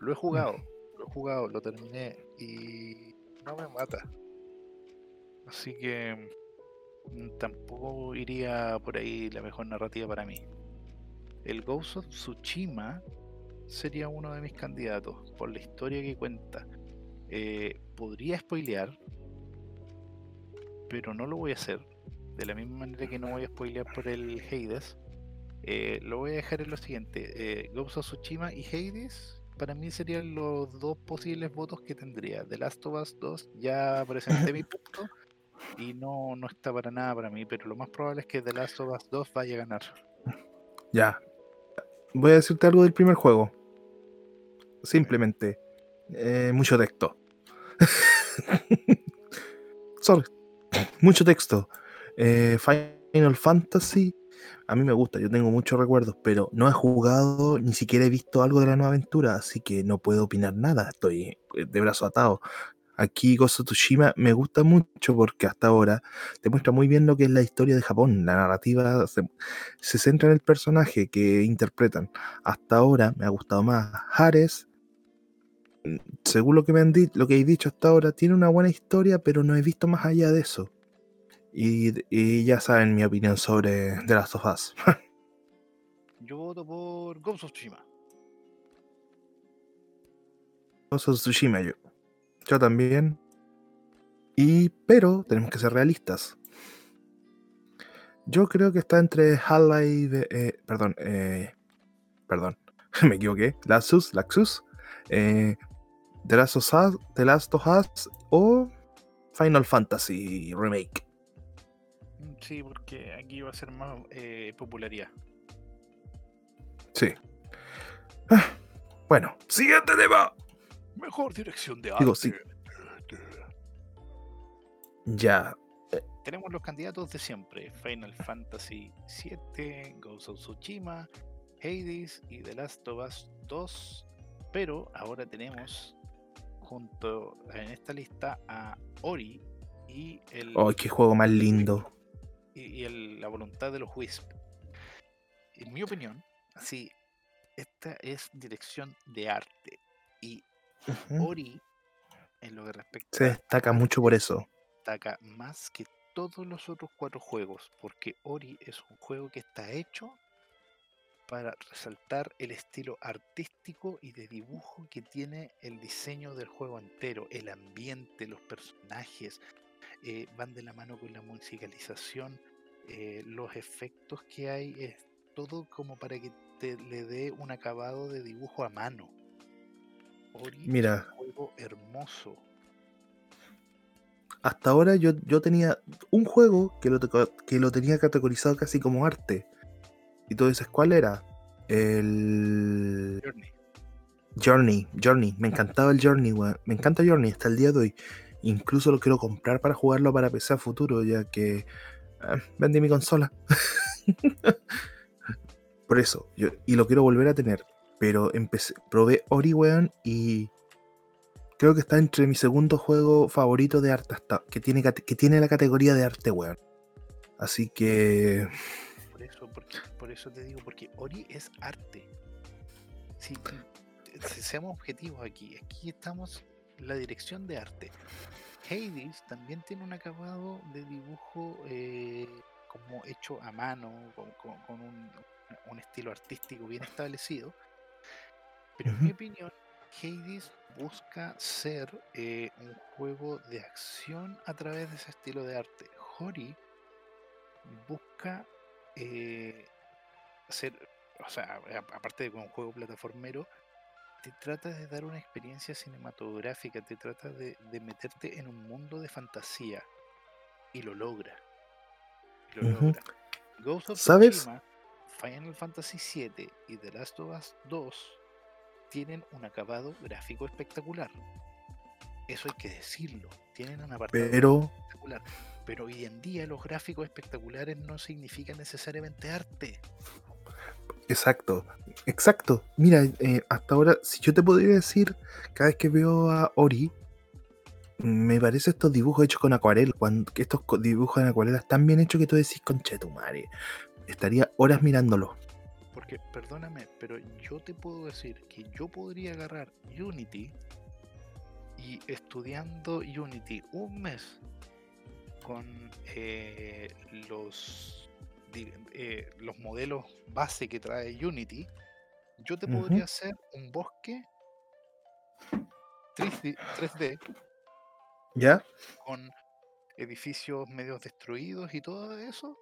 Lo he jugado, lo he jugado, lo terminé y no me mata. Así que mm, tampoco iría por ahí la mejor narrativa para mí. El Ghost of Tsushima sería uno de mis candidatos por la historia que cuenta. Eh, podría spoilear, pero no lo voy a hacer. De la misma manera que no voy a spoilear por el Hades, eh, lo voy a dejar en lo siguiente: eh, Ghost of Tsushima y Hades para mí serían los dos posibles votos que tendría. The Last of Us 2 ya presenté mi punto y no, no está para nada para mí, pero lo más probable es que The Last of Us 2 vaya a ganar. Ya. Voy a decirte algo del primer juego. Simplemente. Eh, mucho texto. Sorry. Mucho texto. Eh, Final Fantasy. A mí me gusta, yo tengo muchos recuerdos, pero no he jugado, ni siquiera he visto algo de la nueva aventura, así que no puedo opinar nada. Estoy eh, de brazo atado. Aquí Tsushima me gusta mucho porque hasta ahora te muestra muy bien lo que es la historia de Japón. La narrativa se, centra en el personaje que interpretan. Hasta ahora me ha gustado más. Hares mm, según lo que me han lo que he dicho hasta ahora, tiene una buena historia, pero no he visto más allá de eso. Y, y ya saben mi opinión sobre The Last of Us. Yo voto por Ghost of Tsushima. Ghost of Tsushima, yo. Yo también. Y, pero tenemos que ser realistas. Yo creo que está entre Half-Life, eh, perdón, eh, perdón, me equivoqué, Laxus, Laxus, eh, The Last of Us, The Last of Us o Final Fantasy Remake. Sí, porque aquí va a ser más eh, popularidad. Sí. Ah, bueno, siguiente tema. Mejor dirección de Digo, arte. sí. Ya. Tenemos los candidatos de siempre: Final Fantasy VII, Ghost of Tsushima, Hades y The Last of Us 2. Pero ahora tenemos junto en esta lista a Ori y el ¡Ay, qué juego más lindo! Y, y el- la voluntad de los Wisp. En mi opinión, así, esta es dirección de arte. Y. Ori, en lo que respecta Se destaca mucho por eso. destaca más que todos los otros cuatro juegos, porque Ori es un juego que está hecho para resaltar el estilo artístico y de dibujo que tiene el diseño del juego entero, el ambiente, los personajes, eh, van de la mano con la musicalización, eh, los efectos que hay, es todo como para que te le dé un acabado de dibujo a mano. Ori Mira. es un juego hermoso. Hasta ahora yo, yo tenía un juego que lo, que lo tenía categorizado casi como arte. Y tú dices, ¿cuál era? El Journey. Journey. Journey. Me encantaba el Journey, weón. Me encanta Journey hasta el día de hoy. Incluso lo quiero comprar para jugarlo para PC a futuro, ya que eh, vendí mi consola. Por eso, y lo quiero volver a tener. Pero empecé, probé Ori, weón, y creo que está entre mi segundo juego favorito de arte hasta, que tiene, que tiene la categoría de arte, weón. Así que Por eso, por eso te digo, porque Ori es arte. Si seamos objetivos aquí, aquí estamos en la dirección de arte. Hades también tiene un acabado de dibujo eh, como hecho a mano, con, con- con un, un estilo artístico bien establecido. Pero en mi opinión, Hades busca ser eh, un juego de acción a través de ese estilo de arte. Hori busca eh, hacer, o sea, aparte de un juego plataformero, te trata de dar una experiencia cinematográfica, te trata de, de meterte en un mundo de fantasía y lo logra. y lo logra. Ghost of ¿Sabes? Tsushima, Final Fantasy VII y The Last of Us 2 tienen un acabado gráfico espectacular. Eso hay que decirlo. Tienen un apartado pero espectacular. Pero hoy en día los gráficos espectaculares no significan necesariamente arte. Exacto, exacto. Mira, eh, hasta ahora, si yo te podría decir, cada vez que veo a Ori, me parece estos dibujos hechos con acuarela, cuando estos dibujos en acuarela están bien hechos que tú decís, conche tu madre. Estaría horas mirándolo. Porque, perdóname, pero yo te puedo decir que yo podría agarrar Unity y estudiando Unity un mes con eh, los, eh, los modelos base que trae Unity, yo te podría hacer un bosque 3D, 3D ¿Ya? con edificios medio destruidos y todo eso,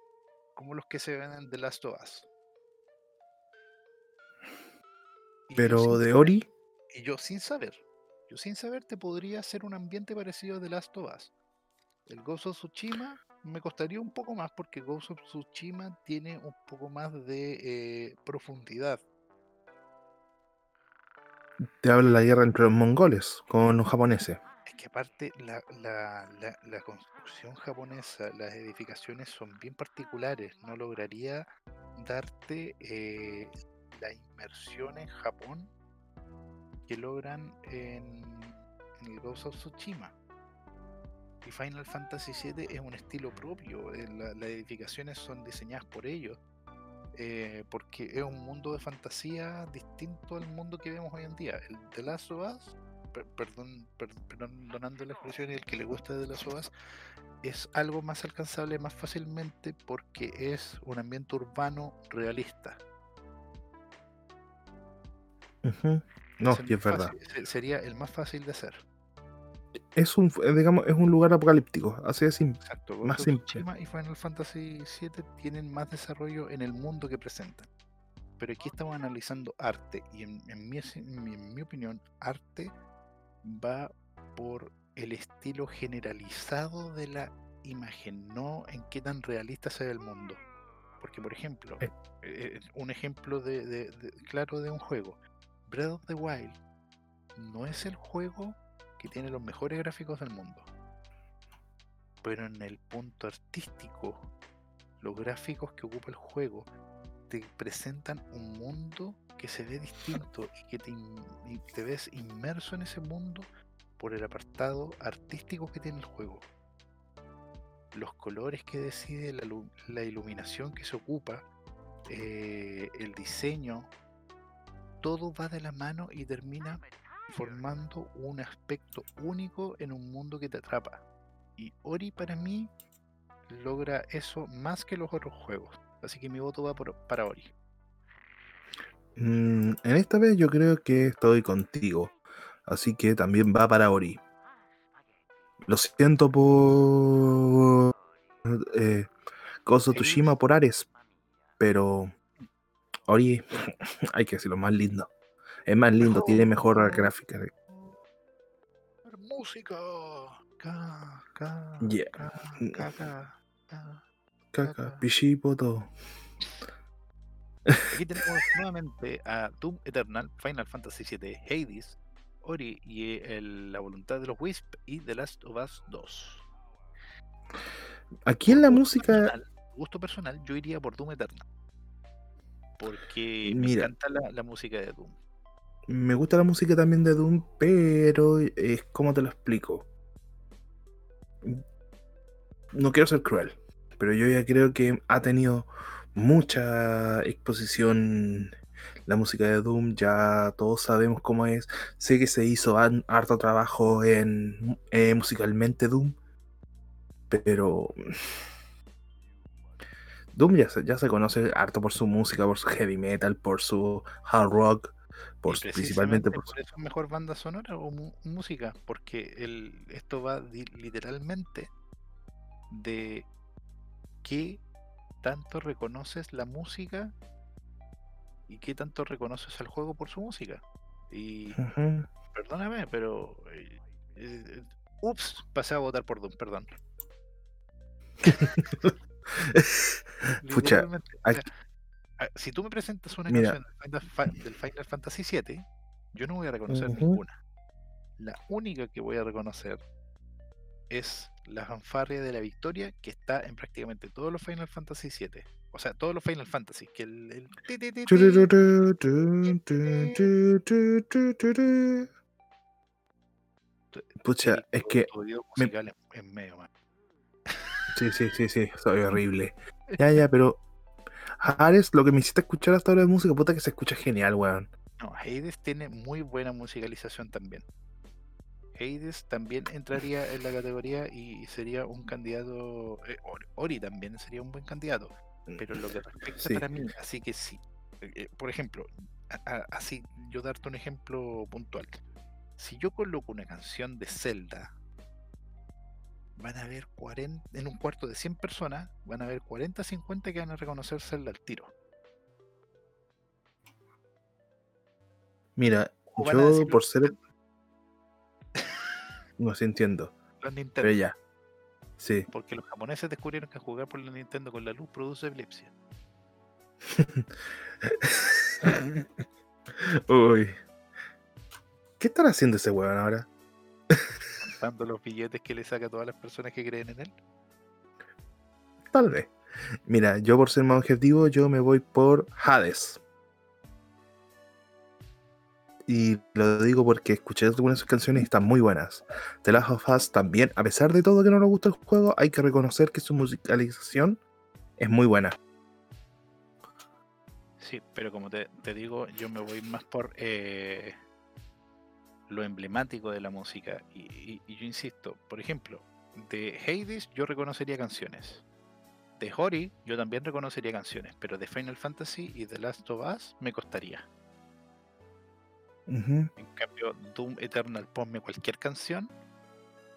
como los que se ven en The Last of Us. Y Pero de saber- Ori, Y yo sin saber, yo sin saber te podría hacer un ambiente parecido a The Last of Us. El of Tsushima me costaría un poco más porque Ghost of Tsushima tiene un poco más de eh, profundidad. te habla la guerra entre los mongoles con los japoneses. Es que aparte la, la- la- la construcción japonesa, las edificaciones son bien particulares. No lograría darte eh, la inmersión en Japón que logran en, en el Ghost of Tsushima. Y Final Fantasy VII es un estilo propio. eh, la- las edificaciones son diseñadas por ellos. eh, porque es un mundo de fantasía distinto al mundo que vemos hoy en día. El The Last of Us per- perdón, per- perdonando la expresión y el que le gusta de las OAS, es algo más alcanzable más fácilmente porque es un ambiente urbano realista. Ujú. No, el sí es verdad. fácil- sería el más fácil de hacer. Es un, eh, digamos, es un lugar apocalíptico, así de simple. Exacto. Más simple. Y Final Fantasy VII tienen más desarrollo en el mundo que presentan. Pero aquí estamos analizando arte y en, en mi, en mi- en mi opinión, arte va por el estilo generalizado de la imagen, no en qué tan realista se ve el mundo. Porque, por ejemplo, Eh. eh, un ejemplo de, de- de- claro de un juego, Breath of the Wild no es el juego que tiene los mejores gráficos del mundo. Pero en el punto artístico, los gráficos que ocupa el juego te presentan un mundo que se ve distinto y que te, ves inmerso en ese mundo por el apartado artístico que tiene el juego. Los colores que decide, la, la iluminación que se ocupa, eh, el diseño, todo va de la mano y termina formando un aspecto único en un mundo que te atrapa. Y Ori para mí logra eso más que los otros juegos. Así que mi voto va por- para Ori. Mm, en esta vez yo creo que estoy contigo. Así que también va para Ori. Lo siento por. Eh, por Ares. Pero. Ori, hay que decirlo, más lindo. Es más lindo, tiene mejor gráfica. Música. Yeah. ca, ca. Caca, Caca. pichipoto. Aquí tenemos nuevamente a Doom Eternal, Final Fantasy VII, Hades, Ori y el- la voluntad de los Wisp y The Last of Us 2. Aquí en la música. personal- gusto personal, yo iría por Doom Eternal. Porque me Mira. encanta la, la música de Doom. Me gusta la música también de Doom, pero es como te lo explico. No quiero ser cruel, pero yo ya creo que ha tenido mucha exposición la música de Doom, ya todos sabemos cómo es. Sé que se hizo harto trabajo en eh, musicalmente Doom, pero Doom ya se, ya se conoce harto por su música, por su heavy metal, por su hard rock, por Y principalmente por eso es mejor banda sonora o música, porque el, esto va literalmente de qué tanto reconoces la música y qué tanto reconoces al juego por su música. Y perdóname, pero eh, eh, ups, pasé a votar por Doom, perdón. Pucha, aquí- si tú me presentas una Mira. canción del Final, Fantasy VII, yo no voy a reconocer ninguna. La única que voy a reconocer es la fanfarria de la victoria que está en prácticamente todos los Final Fantasy VII. O sea, todos los Final Fantasy. Que el, el Pucha, el- es que. me- medio mal. Sí, sí, sí, sí, soy horrible. Ya, ya, pero. Ares, lo que me hiciste escuchar hasta ahora de música, puta que se escucha genial, weón. No, Hades tiene muy buena musicalización también. Hades también entraría en la categoría y sería un candidato. eh, Ori, también sería un buen candidato. Pero lo que respecta Sí. para mí, así que sí. eh, eh, por ejemplo, a- a- así yo darte un ejemplo puntual. Si yo coloco una canción de Zelda, van a haber 40, en un cuarto de 100 personas, van a haber 40, 50 que van a reconocer Zelda al tiro. Mira, yo por ser. No sé, entiendo. los Nintendo, Pero ya. Sí. porque los japoneses descubrieron que jugar por la Nintendo con la luz produce epilepsia. Uy. ¿Qué están haciendo ese weón ahora? Dando los billetes que le saca a todas las personas que creen en él. Tal vez. Mira, yo por ser más objetivo, yo me voy por Hades. Y lo digo porque escuché algunas de sus canciones y están muy buenas. The Last of Us también, a pesar de todo que no nos gusta el juego, hay que reconocer que su musicalización es muy buena. Sí, pero como te, te digo, yo me voy más por eh, lo emblemático de la música. Y, y- y yo insisto, por ejemplo, de Hades yo reconocería canciones. De Hori yo también reconocería canciones, pero de Final Fantasy y The Last of Us me costaría. En cambio, Doom Eternal, ponme cualquier canción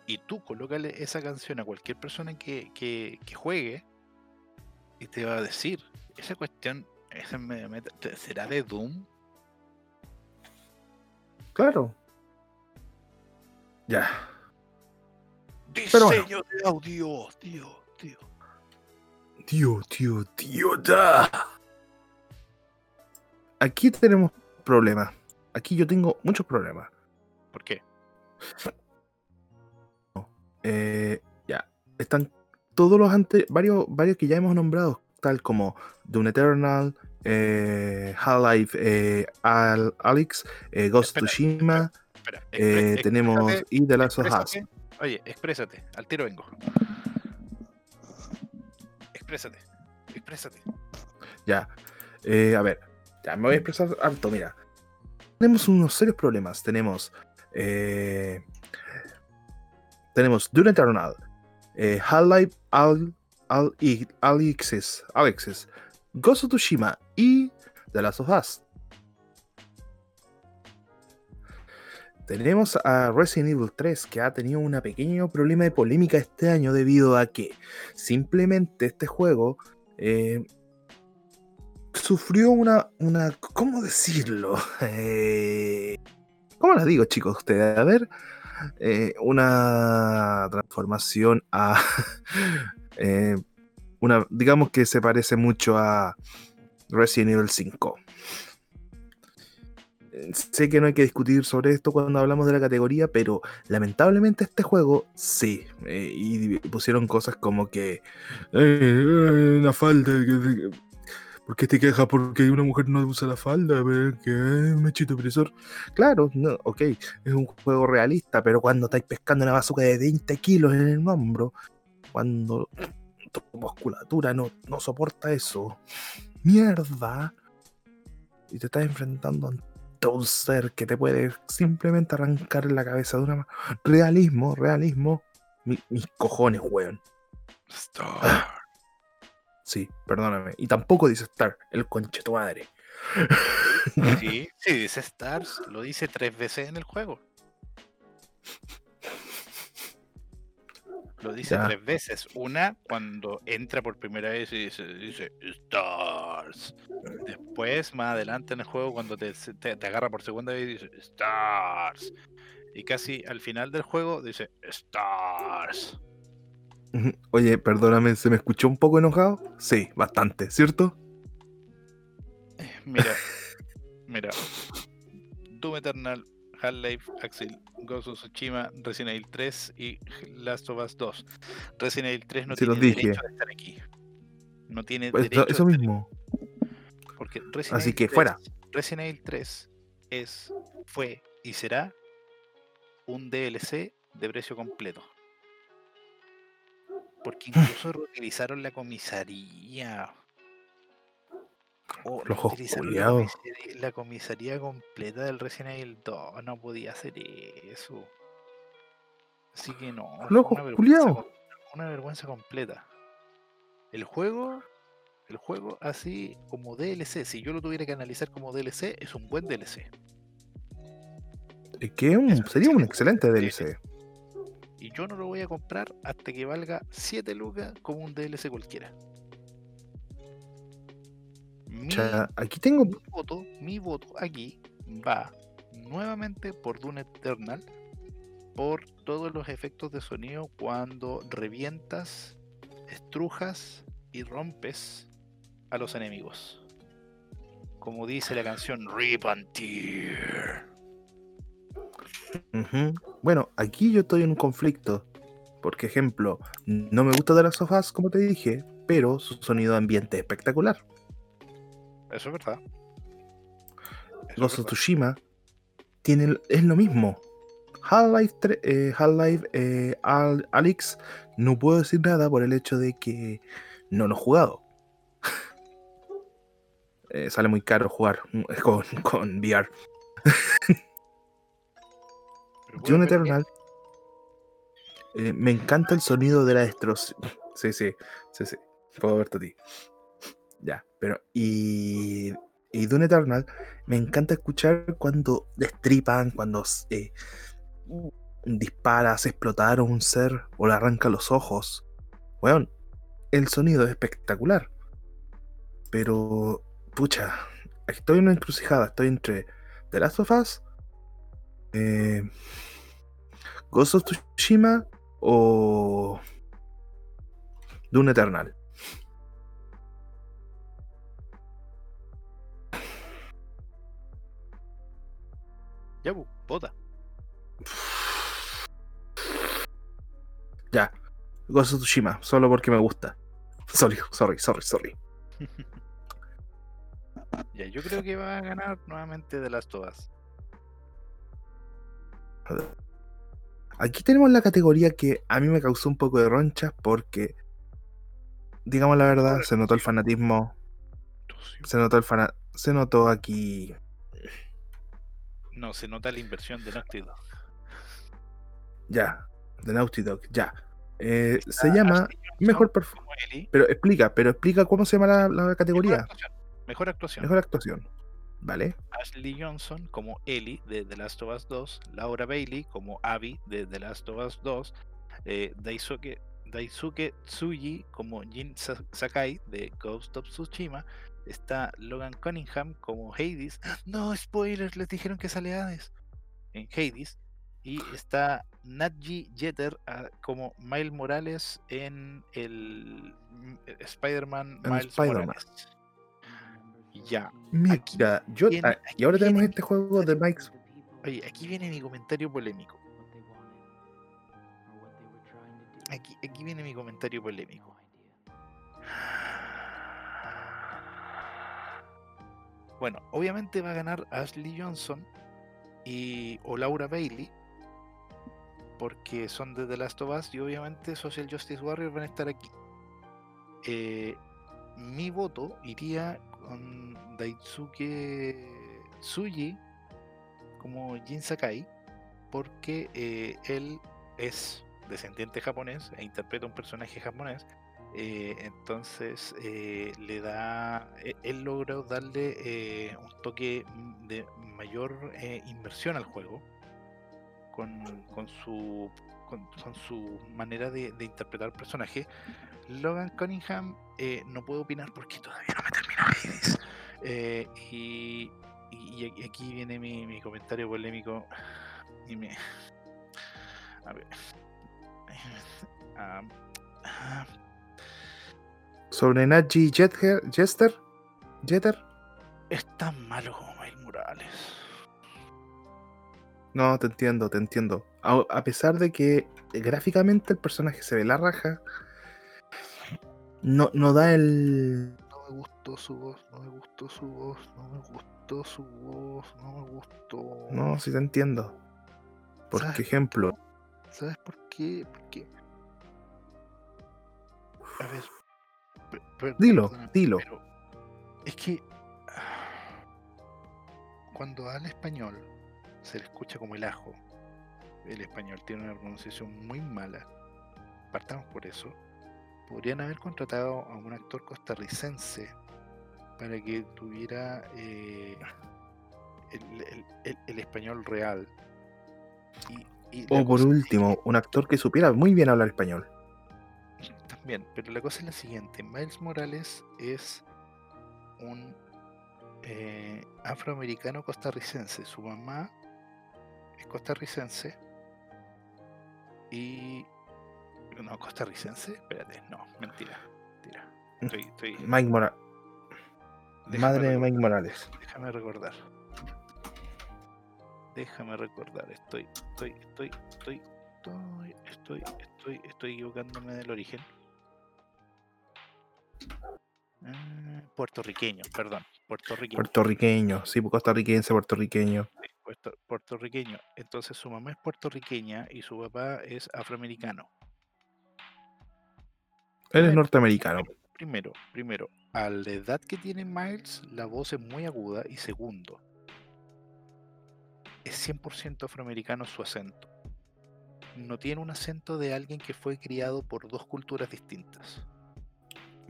y tú colócale esa canción a cualquier persona que, que- que juegue y te va a decir, esa cuestión esa me- me- será de Doom. Claro. Ya. Bueno. Diseño de audio, tío, tío. Tío, tío, tío, da. Aquí tenemos problemas. Aquí yo tengo muchos problemas. ¿Por qué? Eh, ya, están todos los antes, varios, varios que ya hemos nombrado, tal como Doom Eternal, eh, Half-Life, eh, Al- Alyx, eh, Ghost Espera, Tsushima, Espera, eh, tenemos y The Last of Us. Oye, exprésate, al tiro vengo. Exprésate, exprésate. Ya, eh, a ver, ya me voy a expresar alto, mira. Tenemos unos serios problemas. Tenemos, eh, tenemos Doom Eternal, eh, Half-Life, Al, Al, y- Alexis, Alexis, Ghost of Tsushima y The Last of Us. Tenemos a Resident Evil 3 que ha tenido un pequeño problema de polémica este año debido a que simplemente este juego eh, sufrió una, una, ¿cómo decirlo? Eh, ¿Cómo les digo chicos ustedes? A ver, eh, una transformación a, una, digamos que se parece mucho a Resident Evil 5. Eh, Sé que no hay que discutir sobre esto cuando hablamos de la categoría, pero lamentablemente este juego sí. eh, y pusieron cosas como que eh, eh, una falda. que- ¿Por qué te quejas porque una mujer no usa la falda? Que es mechito opresor. Claro, no, ok, es un juego realista, pero cuando estáis pescando una bazooka de 20 kilos en el hombro, cuando tu musculatura no, no soporta eso, mierda, y te estás enfrentando ante un ser que te puede simplemente arrancar la cabeza de una mano. Realismo, realismo. Mi- mis cojones, weón. Star. Sí, perdóname. Y tampoco dice Star, el conche tu madre. Sí, sí, dice Stars, lo dice tres veces en el juego. Lo dice Ya. tres veces. Una cuando entra por primera vez y dice, dice Después, más adelante en el juego, cuando te, te- te agarra por segunda vez, dice Stars. Y casi al final del juego dice Stars. Oye, perdóname, ¿se me escuchó un poco enojado? Sí, bastante, ¿cierto? Mira, mira. Doom Eternal, Half-Life, Axel, Ghost of Tsushima, Resident Evil 3 y Last of Us 2. Resident Evil 3 no tiene derecho de estar aquí. No tiene Pues, derecho eso de estar mismo. Porque Resident Así Evil que 3 fuera. Resident Evil 3 es, fue y será un DLC de precio completo. Porque incluso reutilizaron la comisaría. Oh, reutilizaron la comisaría, la comisaría completa del Resident Evil 2. No podía hacer eso. Así que no. una vergüenza, com- una vergüenza completa. El juego, el juego así como DLC, si yo lo tuviera que analizar como DLC, es un buen DLC. Es que un- sería un excelente DLC. Y yo no lo voy a comprar hasta que valga 7 lucas como un DLC cualquiera. Mi, O sea, aquí tengo. mi voto, mi voto aquí va nuevamente por Dune Eternal por todos los efectos de sonido cuando revientas, estrujas y rompes a los enemigos. Como dice la canción Rip and Tear. Bueno, aquí yo estoy en un conflicto. Porque, ejemplo, no me gusta de las sofás, como te dije, pero su sonido ambiente es espectacular. Eso es verdad. Verdad. Tsushima tiene, es lo mismo. Half-Life eh, Half-Life eh, Al- no puedo decir nada por el hecho de que no lo he jugado. Eh, sale muy caro jugar con, con VR. Dune Eternal. eh, me encanta el sonido de la destrucción. Sí, sí, sí, sí. Puedo verte a ti. Ya, pero. Y. Y Dune Eternal, me encanta escuchar cuando destripan, cuando eh, dispara, hace explotar a un ser o le arranca los ojos. Weón, el sonido es espectacular. Pero, pucha, estoy en una encrucijada. Estoy entre The Last of Us, eh, Ghost of Tsushima o Dune Eternal. Ya, pu, vota. Ya, Ghost of Tsushima, solo porque me gusta. Sorry, sorry, sorry, sorry. Ya, yo creo que va a ganar nuevamente The Last of Us. Aquí tenemos la categoría que a mí me causó un poco de ronchas porque, digamos la verdad, se notó el fanatismo, se notó el fana se notó aquí. No, se nota la inversión de Naughty Dog. Ya, de Naughty Dog, ya. Eh, se Está llama mejor perf- como Ellie. Pero explica, pero explica cómo se llama la, la Mejor categoría. actuación. Mejor actuación. Mejor actuación. ¿Vale? Ashley Johnson como Ellie de The Last of Us 2, Laura Bailey como Abby de The Last of Us 2, eh, Daisuke, Daisuke Tsuji como Jin Sa- Sakai de Ghost of Tsushima, está Logan Cunningham como Hades, no spoilers, les dijeron que sale Hades en Hades, y está Nadji Jeter ah, como Miles Morales en el mm, Spider-Man En Miles Spider-Man. Morales. Ya, Mira, yo, viene- ah, y ahora tenemos este juego de Mike. Oye, aquí viene mi comentario polémico. Aquí, aquí viene mi comentario polémico. Bueno, obviamente va a ganar Ashley Johnson y o Laura Bailey porque son de The Last of Us y obviamente Social Justice Warriors van a estar aquí. Eh, mi voto iría con Daisuke Tsuji como Jin Sakai porque eh, él es descendiente japonés e interpreta un personaje japonés eh, entonces eh, le da e- él logró darle un toque de mayor inversión al juego con, con su con, su manera de, interpretar el personaje. Logan Cunningham no puedo opinar porque todavía no me Eh, y, y- aquí viene mi, mi comentario polémico y me a ver Ah, ah, Sobre Naji Jether, Jester. Jeter. es tan malo como Miles Morales No, te entiendo, te entiendo. A, a pesar de que gráficamente el personaje se ve la raja, no, no da el. No me gustó su voz, no me gustó su voz, no me gustó su voz, no me gustó. No, sí te entiendo. Por ejemplo, ¿Sabes por qué? Porque. A ver. per- per- Dilo, dilo. Pero es que. ah, Cuando habla español, se le escucha como el ajo. El español tiene una pronunciación muy mala. Partamos por eso. Podrían haber contratado a un actor costarricense para que tuviera eh, el, el- el- el español real. Y, y la o por último, un actor que supiera muy bien hablar español. También, pero la cosa es la siguiente: Miles Morales es un eh, afroamericano costarricense. Su mamá es costarricense y. No, costarricense. Espérate, no, mentira. mentira. Mm, estoy. Mike Morales. Madre de Mike Morales. Déjame recordar. Déjame recordar. Estoy, estoy, estoy, estoy, estoy, estoy, estoy, estoy equivocándome del origen. Ah, puertorriqueño, perdón. Puertorriqueño. Puertorriqueño, sí, pues, costarricense, puertorriqueño. Puerto, puertorriqueño. Entonces su mamá es puertorriqueña y su papá es afroamericano. Él es norteamericano. Primero, primero, a la edad que tiene Miles, la voz es muy aguda. Y segundo, es 100% afroamericano su acento. No tiene un acento de alguien que fue criado por dos culturas distintas.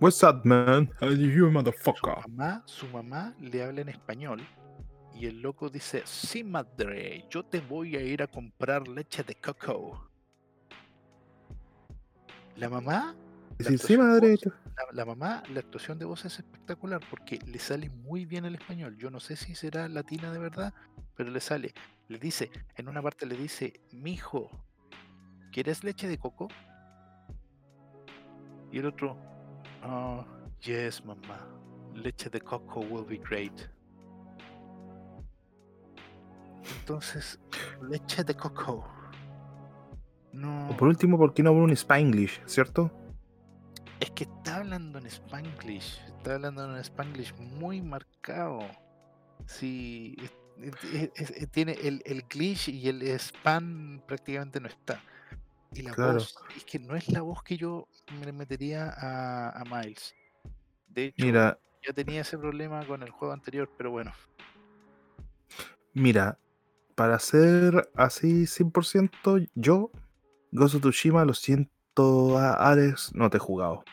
What's up, man? You, Su motherfucker? mamá, su mamá le habla en español y el loco dice, sí madre, yo te voy a ir a comprar leche de coco. La mamá, la voz- la, la mamá, la actuación de voz es espectacular porque le sale muy bien el español. Yo no sé si será latina de verdad, pero le sale. Le dice, en una parte le dice, mijo, ¿quieres leche de coco? Y el otro, oh, yes, mamá, leche de coco will be great. Entonces, leche de coco. No. O por último, ¿por qué no un Spanglish, cierto? Es que está hablando en Spanglish, está hablando en Spanglish muy marcado. Sí, es- es- es- es- tiene el, el glitch y el spam prácticamente no está. Y la Claro. voz, es que no es la voz que yo me metería a, a Miles. De hecho, Mira, ya tenía ese problema con el juego anterior, pero bueno, mira, para ser así 100%, yo, Ghost of Tsushima, lo siento, a- Ares, no te he jugado.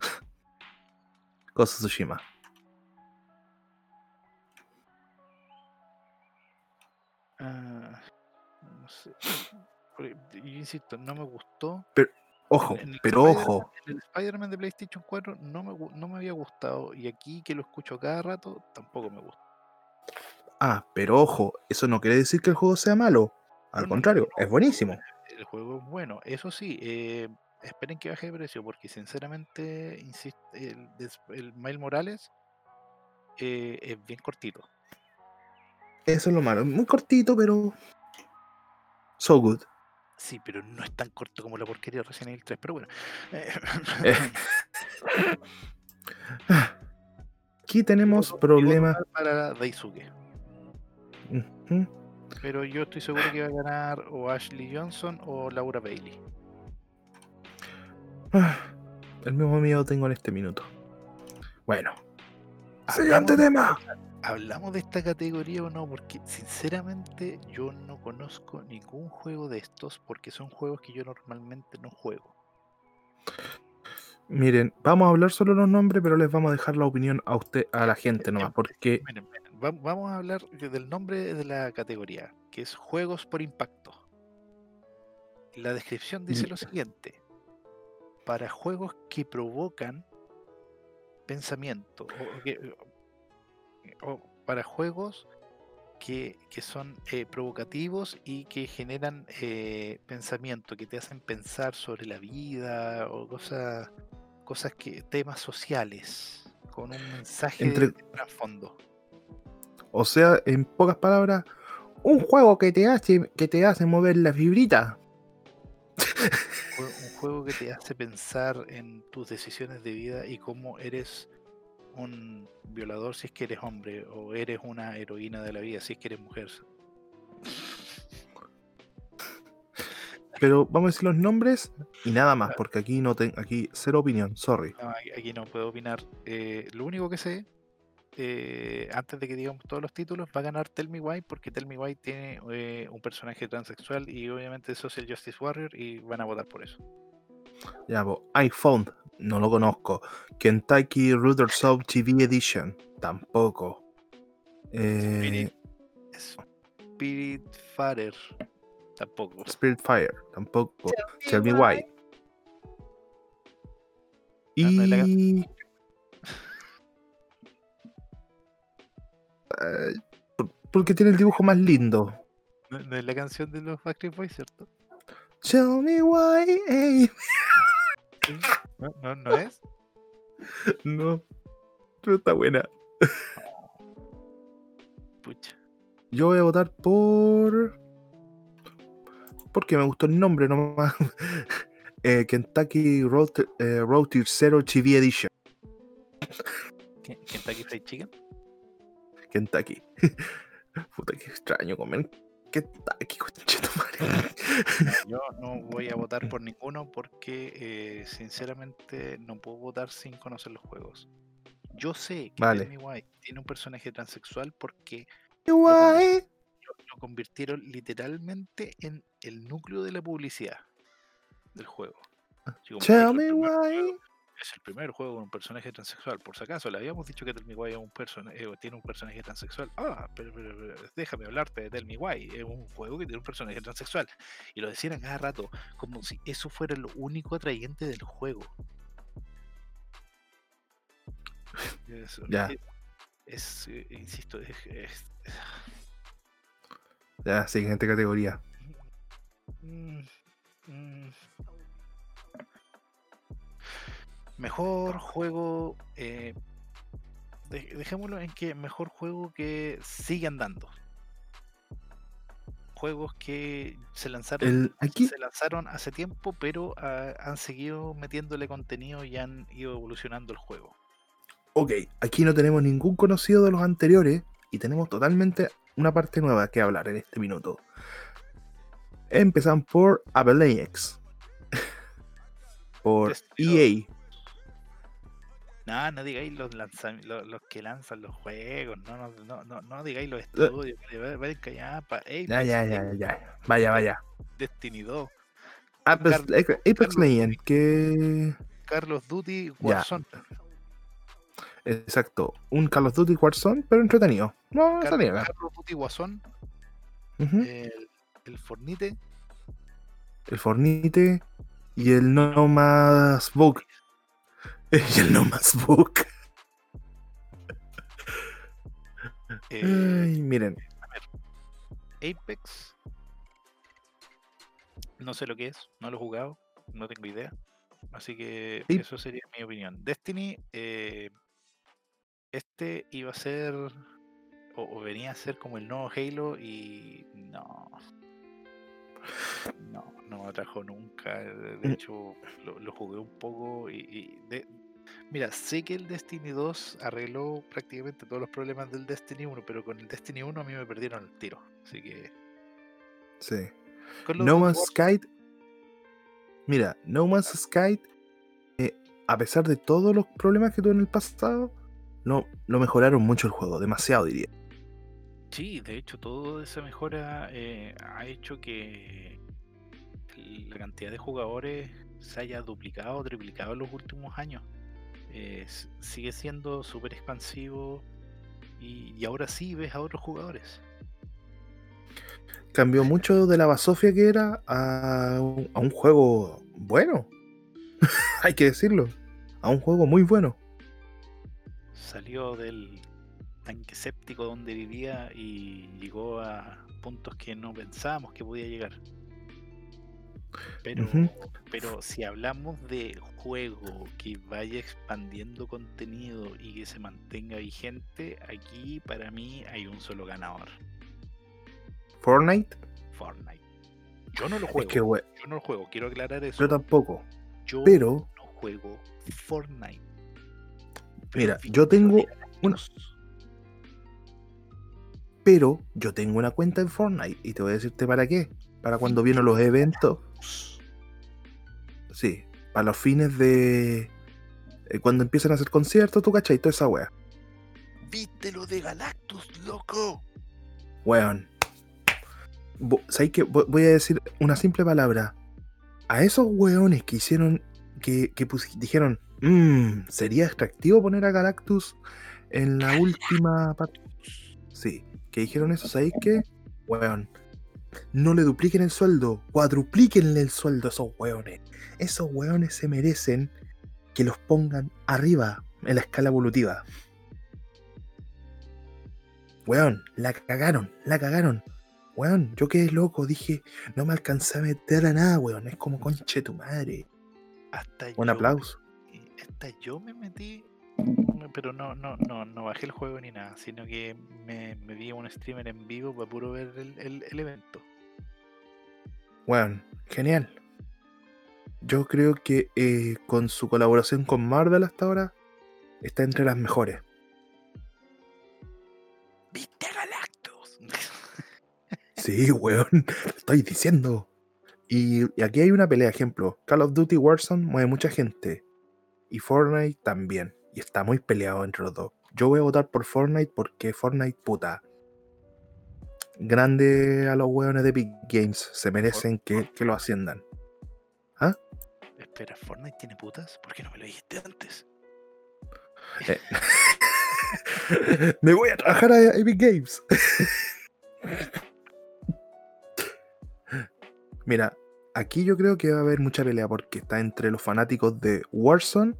Of Tsushima. ah, no sé. Yo insisto, no me gustó. Ojo, En el pero ojo, el Spider-Man de PlayStation 4 no me, no me había gustado y aquí que lo escucho cada rato tampoco me gusta. ah, pero ojo, eso no quiere decir que el juego sea malo. Al no, contrario, no, es buenísimo. El juego es bueno, eso sí, eh, esperen que baje de precio porque sinceramente, insisto, el, el Miles Morales eh, es bien cortito. Eso es lo malo. Muy cortito, pero. So good. Sí, pero no es tan corto como la porquería de Resident Evil 3, pero bueno. Aquí tenemos problemas. Para Daisuke. Ujú. Pero yo estoy seguro que va a ganar o Ashley Johnson o Laura Bailey. Ah, El mismo miedo tengo en este minuto. Bueno. Siguiente tema. ¿Hablamos de esta categoría o no? Porque sinceramente yo no conozco ningún juego de estos porque son juegos que yo normalmente no juego. Miren, vamos a hablar solo los nombres, pero les vamos a dejar la opinión a usted, a la gente nomás, porque Miren, miren, va- vamos a hablar de- del nombre de la categoría, que es Juegos por Impacto. La descripción dice lo siguiente. Para juegos que provocan pensamiento. O, que- o para juegos que, que son eh, provocativos y que generan eh, pensamiento, que te hacen pensar sobre la vida o cosas, cosas que, temas sociales, con un mensaje Entre- de trasfondo. O sea, en pocas palabras, un juego que te hace, que te hace mover la fibrita. Un juego que te hace pensar en tus decisiones de vida y cómo eres un violador si es que eres hombre o eres una heroína de la vida si es que eres mujer. Pero vamos a decir los nombres y nada más, porque aquí no tengo, aquí cero opinión, sorry. No, aquí no puedo opinar. Eh, lo único que sé, eh, antes de que digamos todos los títulos, va a ganar Tell Me Why, porque Tell Me Why tiene eh, un personaje transexual y obviamente eso es el Justice Warrior y van a votar por eso. Ya, iPhone, no lo conozco. Kentucky Router Soap TV Edition, tampoco. Spirit, Spirit Fighter. Tampoco. Spirit Fire, tampoco. Tell me why. Y. porque tiene el dibujo más lindo. No, es la canción de los Backstreet Boys, ¿cierto? Tell me why. ¿No, no, no es? No. Pero está buena. Pucha. Yo voy a votar por porque me gustó el nombre nomás. eh, Kentucky Road, eh, Road Zero TV Edition. ¿Kentucky Fried Chicken? Kentucky. Puta, que extraño comer Kentucky, Yo no voy a votar por ninguno porque, eh, sinceramente, no puedo votar sin conocer los juegos. Yo sé que vale. tiene un personaje transexual porque lo convirtieron literalmente en el núcleo de la publicidad del juego. Tell me why. Es el primer juego con un personaje transexual. Por si acaso, le habíamos dicho que Tell Me Why un eh, tiene un personaje transexual. Ah, pero, déjame hablarte de Tell Me Why. Es un juego que tiene un personaje transexual. Y lo decían cada rato, como si eso fuera lo único atrayente del juego. ya. Es, eh, insisto, es ya, siguiente categoría. Mm, mm. Mejor juego. Eh, dejémoslo en que mejor juego que sigue andando. Juegos que se lanzaron, se lanzaron hace tiempo, pero ah, han seguido metiéndole contenido y han ido evolucionando el juego. Ok, aquí no tenemos ningún conocido de los anteriores y tenemos totalmente una parte nueva que hablar en este minuto. Empezamos por Avalanche. por EA. No, no digáis los, los, que lanzan los juegos, no, no, no, no, digáis los estudios, ya, ya, ya, ya, vaya, vaya. Destiny 2. Apex, Apex Legends, que... Carlos Duty Warzone. Exacto, un Call of Duty Warzone, pero entretenido. No, Call, Call of Duty Warzone, el, el, Fornite. El Fornite y el No Más Book. Y el No Más Book. Eh, Ay, miren. A ver, Apex. No sé lo que es, no lo he jugado, no tengo idea. Así que eso sería mi opinión. Destiny, eh, este iba a ser o, venía a ser como el nuevo Halo y me atrajo nunca. De mm. hecho, lo, jugué un poco y, Mira, sé que el Destiny 2 arregló prácticamente todos los problemas del Destiny 1, pero con el Destiny 1 a mí me perdieron el tiro. Así que. Sí. No Man's Sky. Mira, No Man's Sky, eh, a pesar de todos los problemas que tuvo en el pasado, no, no mejoraron mucho el juego, demasiado diría. Sí, de hecho, toda esa mejora eh, ha hecho que la cantidad de jugadores se haya duplicado o triplicado en los últimos años. Eh, sigue siendo súper expansivo y, ahora sí ves a otros jugadores. Cambió mucho de la basofia que era a un juego bueno. Hay que decirlo. A un juego muy bueno salió del tanque séptico donde vivía y llegó a puntos que no pensábamos que podía llegar. Pero, pero si hablamos de juego que vaya expandiendo contenido y que se mantenga vigente, aquí para mí hay un solo ganador. Fortnite. Fortnite. Yo no lo Es juego. que, we- Yo no lo juego, quiero aclarar eso. yo tampoco. Yo Pero, no juego Fortnite. Mira, yo tengo Galactus. pero yo tengo una cuenta en Fortnite y te voy a decirte para qué. Para cuando vienen los eventos. Sí, para los fines de. eh, cuando empiezan a hacer conciertos, tú cachai, toda esa wea. ¿Viste lo de Galactus, loco? Weón. Vo- ¿Sabes qué? Vo- Voy a decir una simple palabra. A esos weones que hicieron. que, que dijeron. "Mm, sería extractivo poner a Galactus en la última parte. Sí, que dijeron eso, ¿sabéis qué? Weón. No le dupliquen el sueldo, cuadruplíquenle el sueldo a esos weones. Esos weones se merecen que los pongan arriba en la escala evolutiva. Weón, la cagaron, la cagaron. Weón, yo quedé loco, dije, no me alcancé a meter a nada, weón. Es como conche tu madre. Hasta Un yo aplauso. hasta yo me metí. Pero no, no, no, no bajé el juego ni nada, sino que me, me vi a un streamer en vivo para puro ver el, el- el evento. Weón, genial. Yo creo que eh, con su colaboración con Marvel hasta ahora está entre las mejores. ¿Viste Galactus? Sí, weón, lo estoy diciendo. Y, y aquí hay una pelea, ejemplo. Call of Duty Warzone mueve mucha gente. Y Fortnite también. Y está muy peleado entre los dos. Yo voy a votar por Fortnite porque Fortnite, puta. Grande a los weones de Big Games. Se merecen que, que lo asciendan. Espera, ¿Fortnite tiene putas? ¿Por qué no me lo dijiste antes? Me voy a trabajar a Epic Games. Mira, aquí yo creo que va a haber mucha pelea porque está entre los fanáticos de Warzone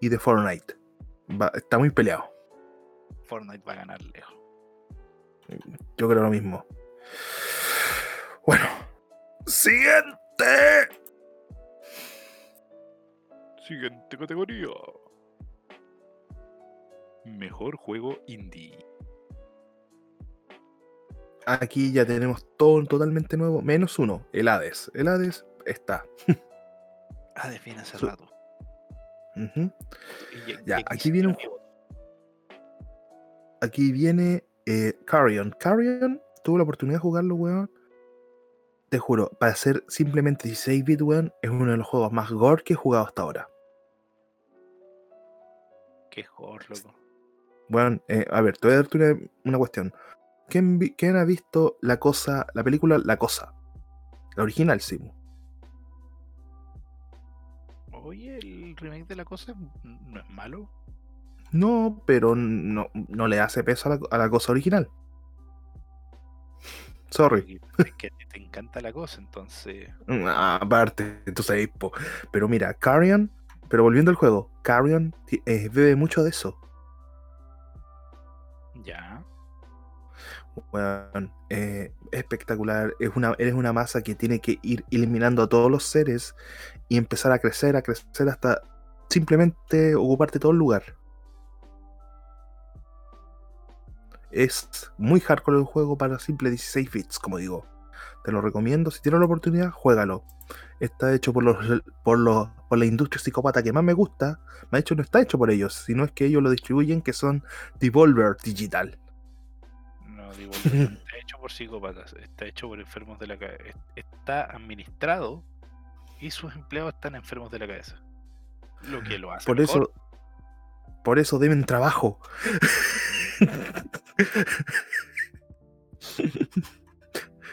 y de Fortnite. Va- está muy peleado. Fortnite va a ganar lejos. Yo creo lo mismo. Bueno, siguiente. Siguiente categoría. Mejor juego indie. Aquí ya tenemos todo totalmente nuevo, menos uno, el Hades. El Hades está. Ah, define hace Su- Y ya- aquí viene un aquí viene eh, Carrion. Carrion tuvo la oportunidad de jugarlo, weón. Te juro, para ser simplemente 16 bit, weón, es uno de los juegos más gore que he jugado hasta ahora. Qué horror, loco. Weón, eh, a ver, te voy a darte una, una cuestión. ¿Quién, vi- quién ha visto la cosa, la película La Cosa? La original, sí. Oye, el remake de la cosa no es malo. No, pero no, no le hace peso a la, a la cosa original. Sorry. Es que te encanta la cosa, entonces. Ah, Aparte, tú sabes, po. Pero mira, Carrion, pero volviendo al juego, Carrion eh, bebe mucho de eso. Ya. Weón, eh, espectacular. Es una, eres una masa que tiene que ir eliminando a todos los seres y empezar a crecer, a crecer hasta simplemente ocuparte todo el lugar. Es muy hardcore el juego para simple 16 bits, como digo. Te lo recomiendo. Si tienes la oportunidad, juégalo. Está hecho por los por los por la industria psicópata que más me gusta. De hecho, no está hecho por ellos, sino es que ellos lo distribuyen, que son Devolver Digital. No, digo, no está hecho por psicópatas, está hecho por enfermos de la cabeza. Está administrado y sus empleados están enfermos de la cabeza. Lo que lo hace. Por mejor. eso, por eso deben trabajo.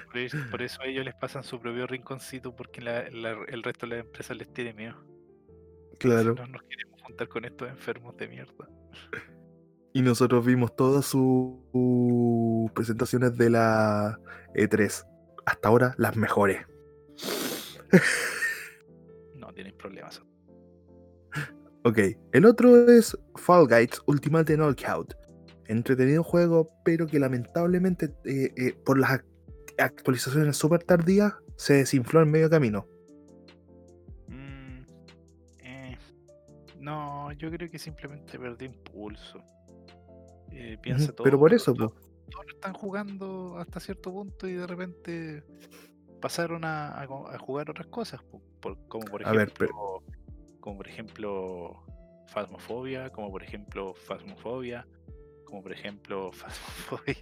Por eso, por eso a ellos les pasan su propio rinconcito porque la- la- el resto de las empresas les tiene miedo. Claro. No nos queremos juntar con estos enfermos de mierda. Y nosotros vimos todas sus sus presentaciones de la E3. Hasta ahora las mejores. No tienen problemas. Ok, el otro es Fall Guys Ultimate Knockout. Entretenido juego, pero que lamentablemente eh, eh, por las ac- actualizaciones súper tardías se desinfló en medio camino. Mm, eh, no, yo creo que simplemente perdí impulso. Eh, piensa todo pero por eso, todo- todos están jugando hasta cierto punto y de repente pasaron a, a co- a jugar otras cosas, po, por- como por A ver, ejemplo, como por ejemplo Phasmophobia, como por ejemplo Phasmophobia, como por ejemplo Phasmophobia.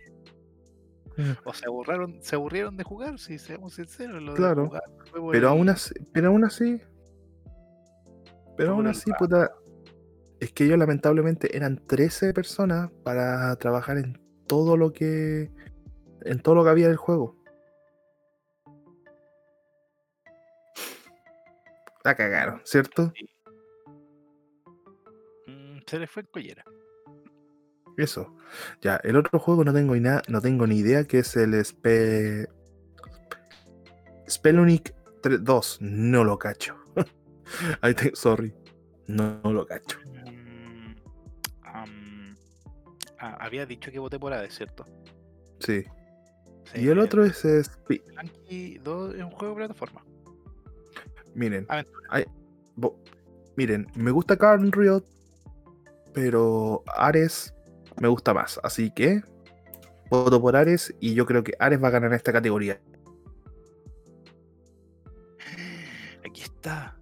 Mm. O se aburrieron, se aburrieron de jugar, si seamos sinceros, lo de Claro, jugar fue por Pero el- aún así, pero aún así, pero aún así, puta, es que ellos lamentablemente eran 13 personas para trabajar en todo lo que, en todo lo que había del juego. La cagaron, ¿cierto? Mm, se les fue en collera. Eso. Ya, el otro juego no tengo ni nada, no tengo ni idea que es el Spe... Spelunic 3 2. No lo cacho. Ahí te- sorry. No, no lo cacho. Mm, ah, había dicho que voté por Hades, ¿cierto? Sí. Sí, Y el otro es Spe- Spelunky 2 es un juego de plataforma. Miren, Aventura. hay- bo- miren, me gusta Carl Riot, pero Ares me gusta más. Así que voto por Ares y yo creo que Ares va a ganar esta categoría. Aquí está.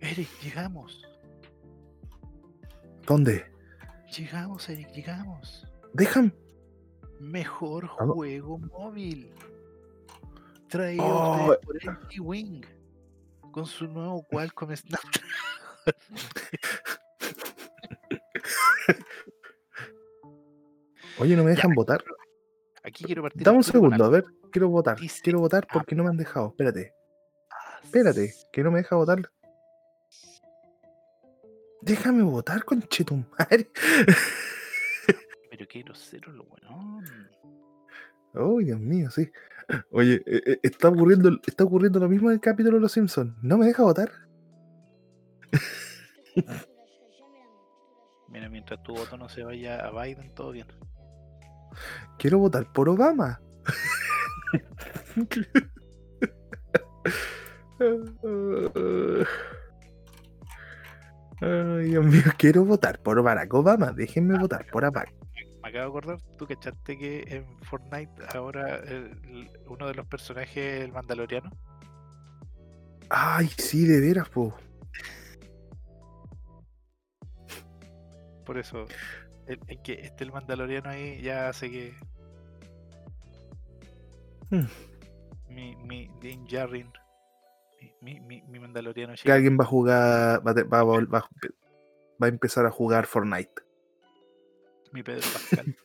Eric, llegamos. ¿Dónde? Llegamos, Eric, llegamos. Dejan. Mejor Vamos. juego móvil. Traído Oh. ustedes por LG Wing. Con su nuevo Qualcomm Snapdragon. Oye, no me Ya, dejan votar. Aquí quiero partir. Dame un segundo, a ver. Quiero votar. Dice Quiero votar porque no me han dejado. Espérate. algo. Espérate, que no me deja votar. Déjame votar, conchetum madre. Pero qué grosero lo bueno. Oh, Dios mío, sí. Oye, eh, eh, está ocurriendo, está ocurriendo lo mismo en el capítulo de Los Simpsons. ¿No me deja votar? Mira, mientras tu voto no se vaya a Biden, todo bien. Quiero votar por Obama. Ay, Dios mío, quiero votar por Barack Obama. Déjenme votar por Barack. Me acabo de acordar, tú cachaste que en Fortnite ahora el- uno de los personajes, el Mandaloriano, Ay, sí, de veras, po. por eso, el, el que esté el Mandaloriano ahí ya hace que. Hmm. Mi, mi Din Djarin, mi, mi, mi, Mandaloriano Que alguien va a jugar, va a empezar a jugar Fortnite. Mi Pedro Pascal.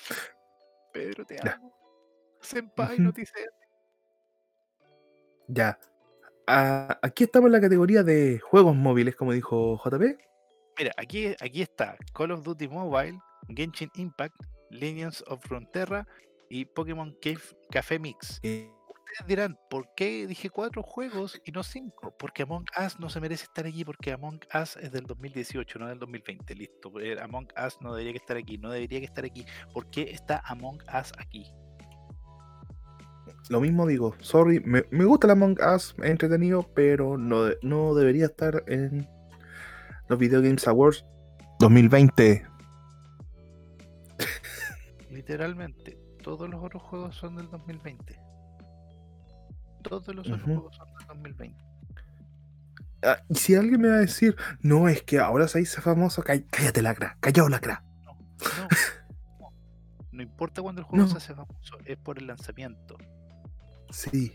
Pedro, te Ya. amo. Senpai, Ujú. no te hice- Ya. Ah, aquí estamos en la categoría de juegos móviles, como dijo JP. Mira, aquí, aquí está Call of Duty Mobile, Genshin Impact, Legends of Frontera y Pokémon Cave Café Mix. Eh, Ustedes dirán, ¿por qué dije cuatro juegos y no cinco? Porque Among Us no se merece estar aquí porque Among Us es del 2018, no del 2020. Listo. eh, Among Us no debería que estar aquí, no debería que estar aquí. ¿Por qué está Among Us aquí? lo mismo digo, sorry, me, me gusta el Among Us, es entretenido, pero no, no debería estar en los Video Games Awards 2020. Literalmente, todos los otros juegos son del 2020. Todos los otros juegos son del 2020. Ah, y si alguien me va a decir, no, es que ahora se hizo famoso, cá- cállate lacra, callao lacra. No, no, no. No importa cuando el juego No. se hace famoso, es por el lanzamiento. Sí,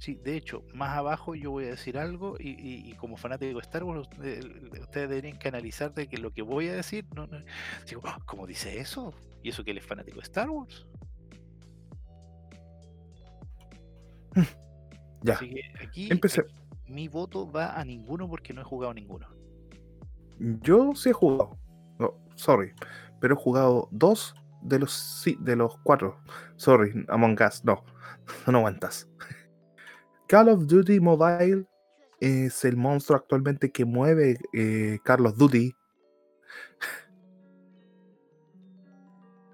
Sí, de hecho, más abajo yo voy a decir algo y, y- y como fanático de Star Wars, usted- ustedes deberían que analizar de que lo que voy a decir, no, no- digo, "Ah, ¿cómo dice eso? ¿Y eso que él es fanático de Star Wars? Ya. Así que aquí, Empecé. aquí mi voto va a ninguno porque no he jugado ninguno. Yo sí he jugado. No, sorry. Pero he jugado dos de los sí, de los cuatro. Sorry, Among Us, no. No aguantas. Call of Duty Mobile es el monstruo actualmente que mueve eh, Call of Duty.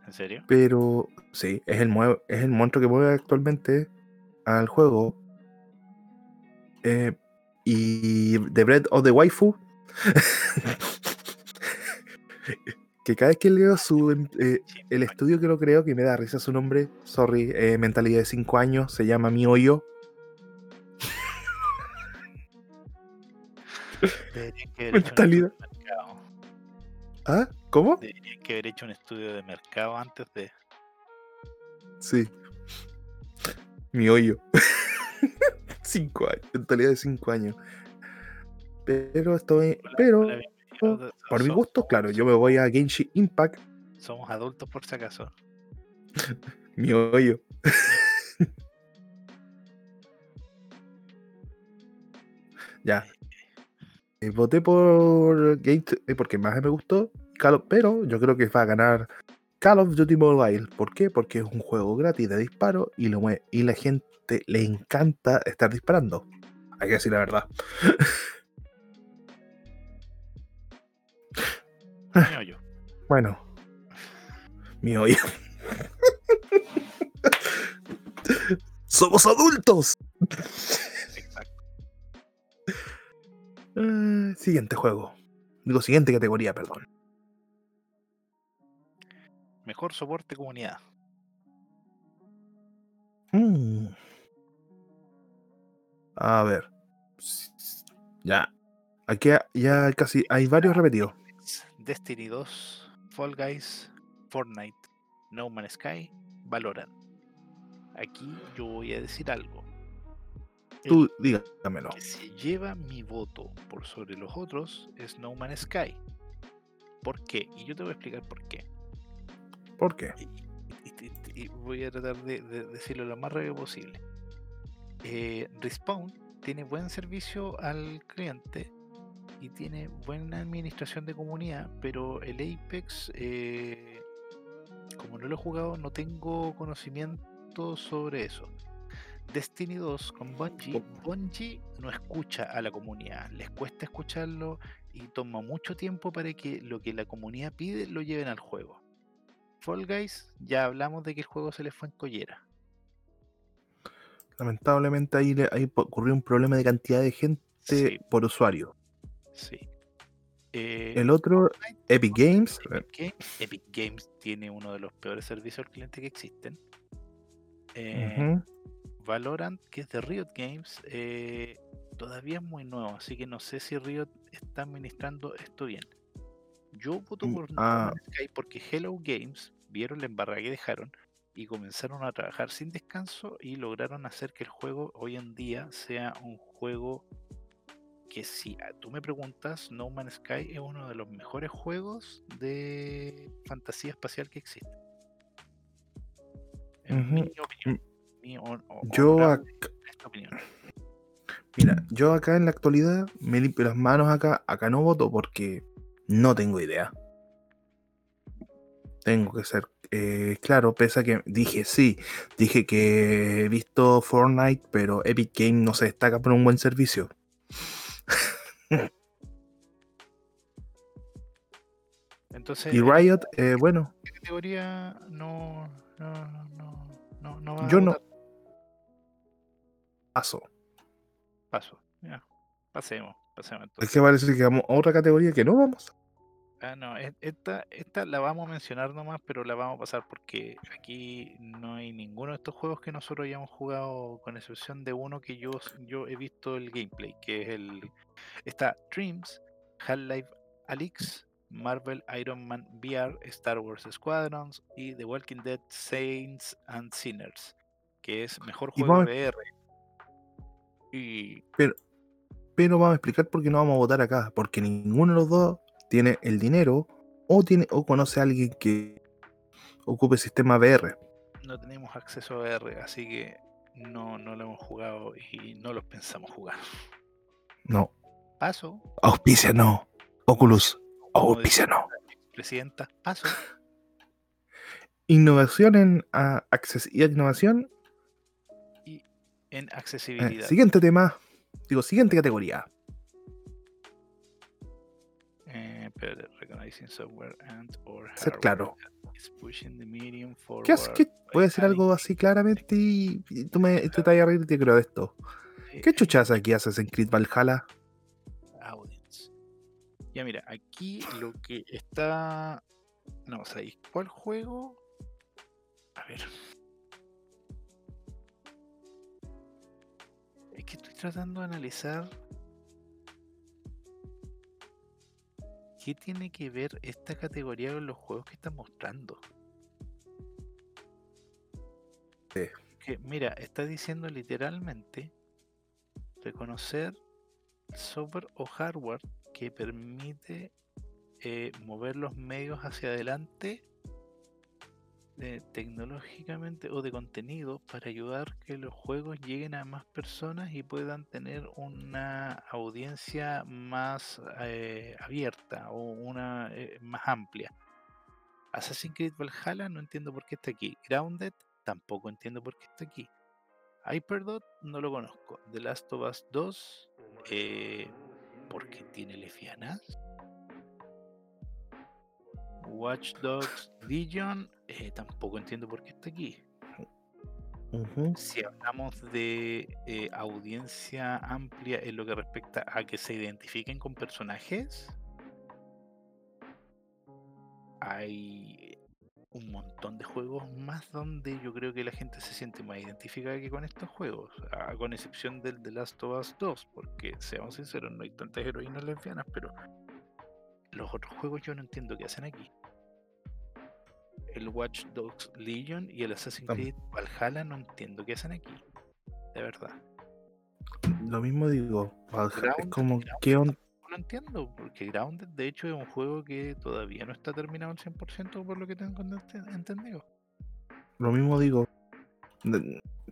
¿En serio? Pero sí, es el, es el monstruo que mueve actualmente al juego. Eh, y The Bread of the Waifu Que cada vez que leo su em- eh, el estudio que lo creo, que me da risa su nombre, sorry, eh, mentalidad de 5 años, se llama Mi Hoyo. Mentalidad. ¿Ah? ¿Cómo? Deberían que haber hecho un estudio de mercado antes de. Sí. Mi hoyo. 5 años, mentalidad de 5 años. Pero estoy. Pero, por mi gusto, claro, yo me voy a Genshin Impact, Somos adultos por si acaso. mi hoyo. ya. Eh, voté por Gate eh, porque más me gustó, Call of- pero yo creo que va a ganar Call of Duty Mobile. ¿Por qué? Porque es un juego gratis de disparo y, lo y la gente le encanta estar disparando. Hay que decir la verdad. Mi hoyo. Bueno, mi hoyo. ¡Somos adultos! Exacto. Eh, siguiente juego. Digo, siguiente categoría, perdón. Mejor soporte comunidad. Mm. A ver. Ya. Aquí ya casi hay varios repetidos. Destiny 2, Fall Guys, Fortnite, No Man's Sky, Valorant. Aquí yo voy a decir algo. El Tú dígamelo. que se lleva mi voto por sobre los otros es No Man's Sky. ¿Por qué? Y yo te voy a explicar por qué. ¿Por qué? Y, y- y- y voy a tratar de, de decirlo lo más rápido posible. Eh, Respawn tiene buen servicio al cliente y tiene buena administración de comunidad, pero el Apex, eh, como no lo he jugado, no tengo conocimiento sobre eso. Destiny 2 con Bungie, Bungie no escucha a la comunidad, les cuesta escucharlo y toma mucho tiempo para que lo que la comunidad pide lo lleven al juego. Fall Guys, ya hablamos de que el juego se les fue en collera. Lamentablemente ahí, le- ahí ocurrió un problema de cantidad de gente Sí, por usuario. sí. Eh, El otro, Epic Games. Epic Games, Epic Games tiene uno de los peores servicios al cliente que existen. Eh. Valorant, que es de Riot Games, eh, todavía es muy nuevo, así que no sé si Riot está administrando esto bien. Yo voto Mm, por No ah. Man's Sky porque Hello Games vieron la embarrada que dejaron y comenzaron a trabajar sin descanso y lograron hacer que el juego hoy en día sea un juego que si tú me preguntas, No Man's Sky es uno de los mejores juegos de fantasía espacial que existe. En mi opinión. mi hon- o- Yo, honorable ac- esta opinión. mira, yo acá en la actualidad me limpio las manos acá. Acá no voto porque no tengo idea. Tengo que ser eh, claro, pese a que dije sí, dije que he visto Fortnite, pero Epic Game no se destaca por un buen servicio. Entonces, Y ¿en Riot, eh, bueno, qué categoría no, no, no, no, no va a yo no paso. Paso. Ya. Pasemos, pasemos Es entonces. que parece que vamos a otra categoría que no vamos. Ah, no, e- esta, esta la vamos a mencionar nomás, pero la vamos a pasar porque aquí no hay ninguno de estos juegos que nosotros hayamos jugado, con excepción de uno que yo, yo he visto el gameplay, que es el. Está Dreams, Half-Life Alyx, Marvel Iron Man VR, Star Wars Squadrons y The Walking Dead Saints and Sinners, que es mejor juego vamos- VR. Y Pero vamos a explicar por qué no vamos a votar acá. Porque ninguno de los dos tiene el dinero o, tiene, o conoce a alguien que ocupe sistema VR. no tenemos acceso a VR, así que no, no lo hemos jugado y no los pensamos jugar. No. Paso, Auspicia no. Oculus. Auspicia no. presidenta, paso. Innovación en ah, acces y innovación. En Eh, accesibilidad. siguiente tema. Digo, siguiente categoría. Recognizing software and or Ser claro. ¿Qué ¿Qué? by Voy a decir algo así claramente y, y tú me tú te vas a reír y te creo de esto. ¿Qué eh, chuchas aquí haces en Creed Valhalla? audience. Ya mira, aquí lo que está No, o sea, ¿y cuál juego? A ver. Es que estoy tratando de analizar qué tiene que ver esta categoría con los juegos que están mostrando. Sí. Que, mira, está diciendo literalmente reconocer software o hardware que permite eh, mover los medios hacia adelante tecnológicamente o de contenido para ayudar que los juegos lleguen a más personas y puedan tener una audiencia más eh, abierta o una eh, más amplia. Assassin's Creed Valhalla no entiendo por qué está aquí. Grounded tampoco entiendo por qué está aquí. Hyperdot no lo conozco. The Last of Us 2 eh, porque tiene lesbianas. Watch Dogs Legion eh, tampoco entiendo por qué está aquí. Si hablamos de eh, audiencia amplia en lo que respecta a que se identifiquen con personajes, hay un montón de juegos más donde yo creo que la gente se siente más identificada que con estos juegos, ah, con excepción del The Last of Us 2, porque seamos sinceros, no hay tantas heroínas lesbianas, pero los otros juegos yo no entiendo qué hacen aquí. El Watch Dogs Legion y el Assassin's Creed Valhalla no entiendo qué hacen aquí. De verdad. Lo mismo digo, Valhalla, es como, ¿qué on- No lo entiendo, porque Grounded de hecho es un juego que todavía no está terminado al 100% por lo que tengo ente- entendido. Lo mismo digo.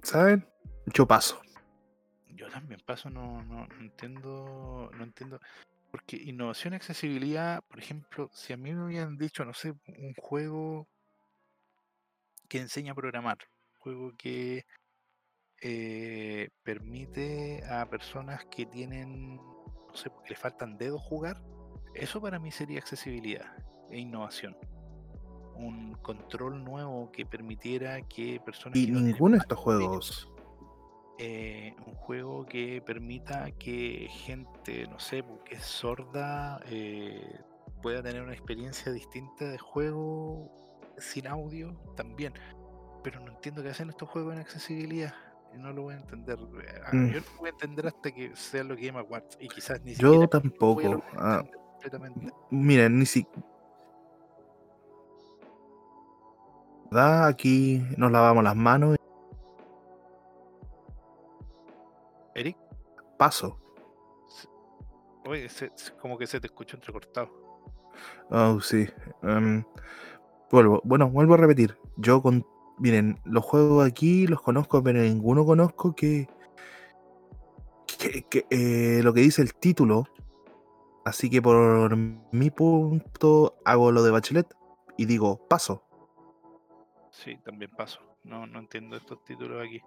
¿Saben? Yo paso. Yo también paso, no, no, no entiendo, no entiendo. Porque innovación y accesibilidad, por ejemplo, si a mí me hubieran dicho, no sé, un juego que enseña a programar, un juego que eh, permite a personas que tienen, no sé, porque le faltan dedos jugar, eso para mí sería accesibilidad e innovación. Un control nuevo que permitiera que personas Y que no ninguno de estos juegos. eh, un juego que permita que gente, no sé, que es sorda, eh, pueda tener una experiencia distinta de juego sin audio también. Pero no entiendo qué hacen estos juegos en accesibilidad. No lo voy a entender. eh, ah, Mm. Yo no lo voy a entender hasta que sea lo que Game Awards. Y quizás ni Yo siquiera a tampoco. lograr ah, miren, ni si. ¿Verdad? Aquí nos lavamos las manos. Eric, Paso. oye, se- como que se te escuchó entrecortado. Oh, sí. em, vuelvo. Bueno, vuelvo a repetir. Yo con. Miren, los juegos aquí los conozco, pero ninguno conozco que. que, que, eh, lo que dice el título. Así que por mi punto hago lo de Bachelet y digo paso. Sí, también paso. No, no entiendo estos títulos aquí.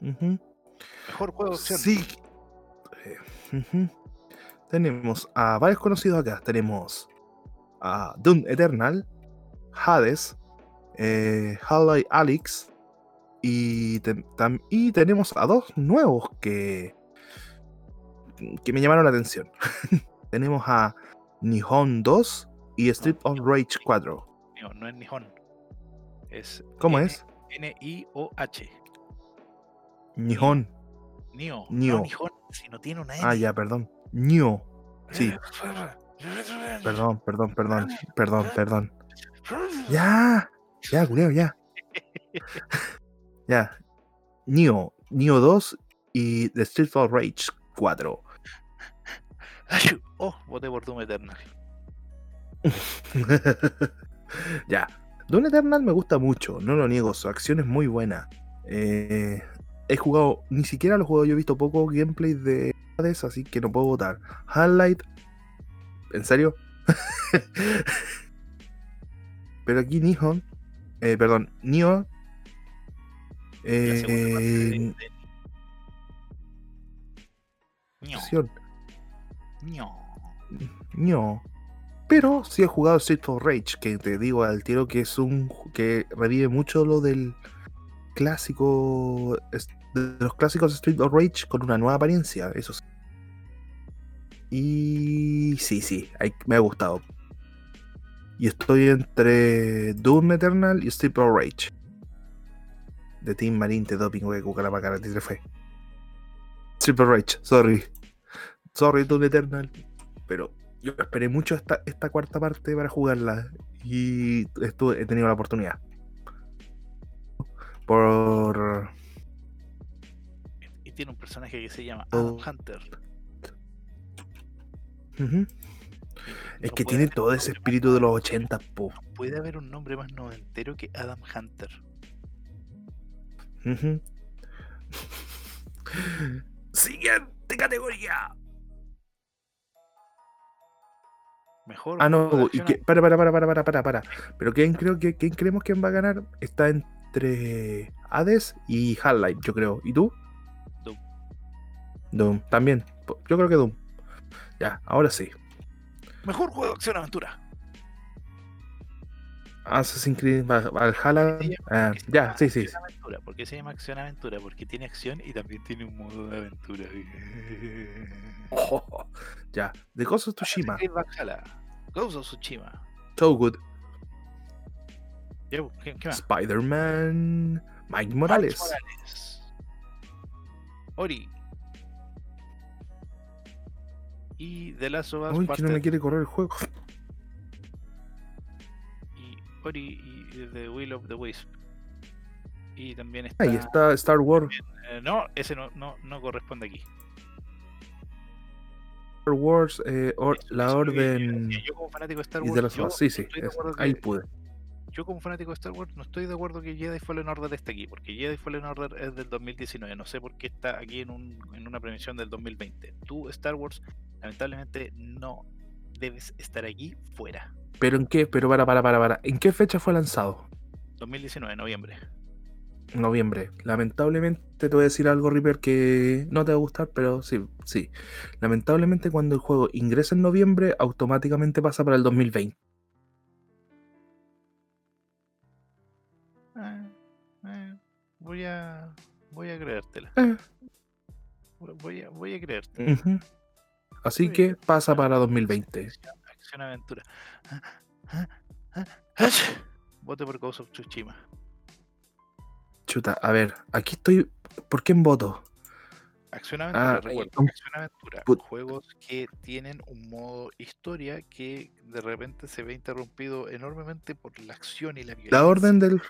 Mejor juego de opción. Sí. Eh. Tenemos a varios conocidos acá. Tenemos a Doom Eternal, Hades, eh, Half-Life Alyx y, te- tam- y tenemos a dos nuevos que, que me llamaron la atención. tenemos a Nihon 2 y Street of Rage 4. No, no es Nihon. Es ¿Cómo N- es? N-I-O-H. Nihon. Nio. Nio. No, Nihon, si no tiene una N. Ah, ya, perdón. Nio. Sí, perdón, perdón, perdón, perdón, perdón. Ya, ya, culeo, ya. Ya. Neo, Neo 2 y The Street of Rage 4. Achú. Oh, voté por Doom Eternal. ya. Doom Eternal me gusta mucho, no lo niego, su acción es muy buena. Eh, he jugado, ni siquiera lo he jugado, yo he visto poco gameplay de Hades, así que no puedo votar. Highlight, ¿en serio? Pero aquí Nihon, eh, perdón, de- eh. No. Pero sí he jugado Street of Rage, que te digo al tiro que es un que revive mucho lo del clásico de los clásicos Street of Rage con una nueva apariencia, eso sí. Y sí, sí, hay- me ha gustado. Y estoy entre Doom Eternal y Street of Rage. De Team Marine, de Doping, wey, cucara para cara, te fue. Street Rage, sorry. Sorry, Doom Eternal. Pero yo esperé mucho esta, esta cuarta parte para jugarla. Y estuve, he tenido la oportunidad. Por. Y tiene un personaje que se llama Adam Oh. Hunter. Y Es no que tiene todo ese espíritu de los noventero. 80, po. No puede haber un nombre más noventero que Adam Hunter. Siguiente categoría. Mejor. Ah, no, y que, para, para, para, para, para, para, para. Pero ¿quién, creo que, ¿quién creemos que va a ganar? Está entre Hades y Half-Life, yo creo. ¿Y tú? Doom. Doom, también. Yo creo que Doom. Ya, ahora sí. Mejor juego de acción aventura. Assassin's Creed Val- Valhalla. Ah, ya, sí, sí. Aventura. ¿Por qué se llama acción aventura? Porque tiene acción y también tiene un modo de aventura. ya. The Ghost of Tsushima. Assassin's Creed Valhalla. Ghost of Tsushima. So good. ¿Qué? Spider-Man. Mike Morales. Morales. Ori. Y The Last of Us Uy, que no me quiere correr el juego. y Ori y The Will of the Wisp. Y también está. Ahí está Star Wars. eh, no, ese no, no, no corresponde aquí. Star Wars, eh, or- la orden. Yo como fanático de Star Y Wars, de las yo Sí, sí. de es- ahí pude. Yo como fanático de Star Wars no estoy de acuerdo que Jedi Fallen Order esté aquí, porque Jedi Fallen Order es del 2019, no sé por qué está aquí en, un, en una premiación del 2020. Tú, Star Wars, lamentablemente no debes estar aquí fuera. ¿Pero en qué? Pero para, para, para, para. ¿En qué fecha fue lanzado? 2019, noviembre. Noviembre. Lamentablemente te voy a decir algo, Reaper, que no te va a gustar, pero sí, sí. Lamentablemente cuando el juego ingresa en noviembre, automáticamente pasa para el 2020. Voy a voy a creértela. Eh. Voy a, voy a creerte. Ujú. Así que pasa para 2020. Acción, acción aventura. Ah, ah, ah. Vote por Ghost of Tsushima. Chuta, a ver, aquí estoy. ¿Por qué en voto? Acción aventura, Ah, recuerda, um, acción aventura. put- Juegos que tienen un modo historia que de repente se ve interrumpido enormemente por la acción y la violencia. La orden del.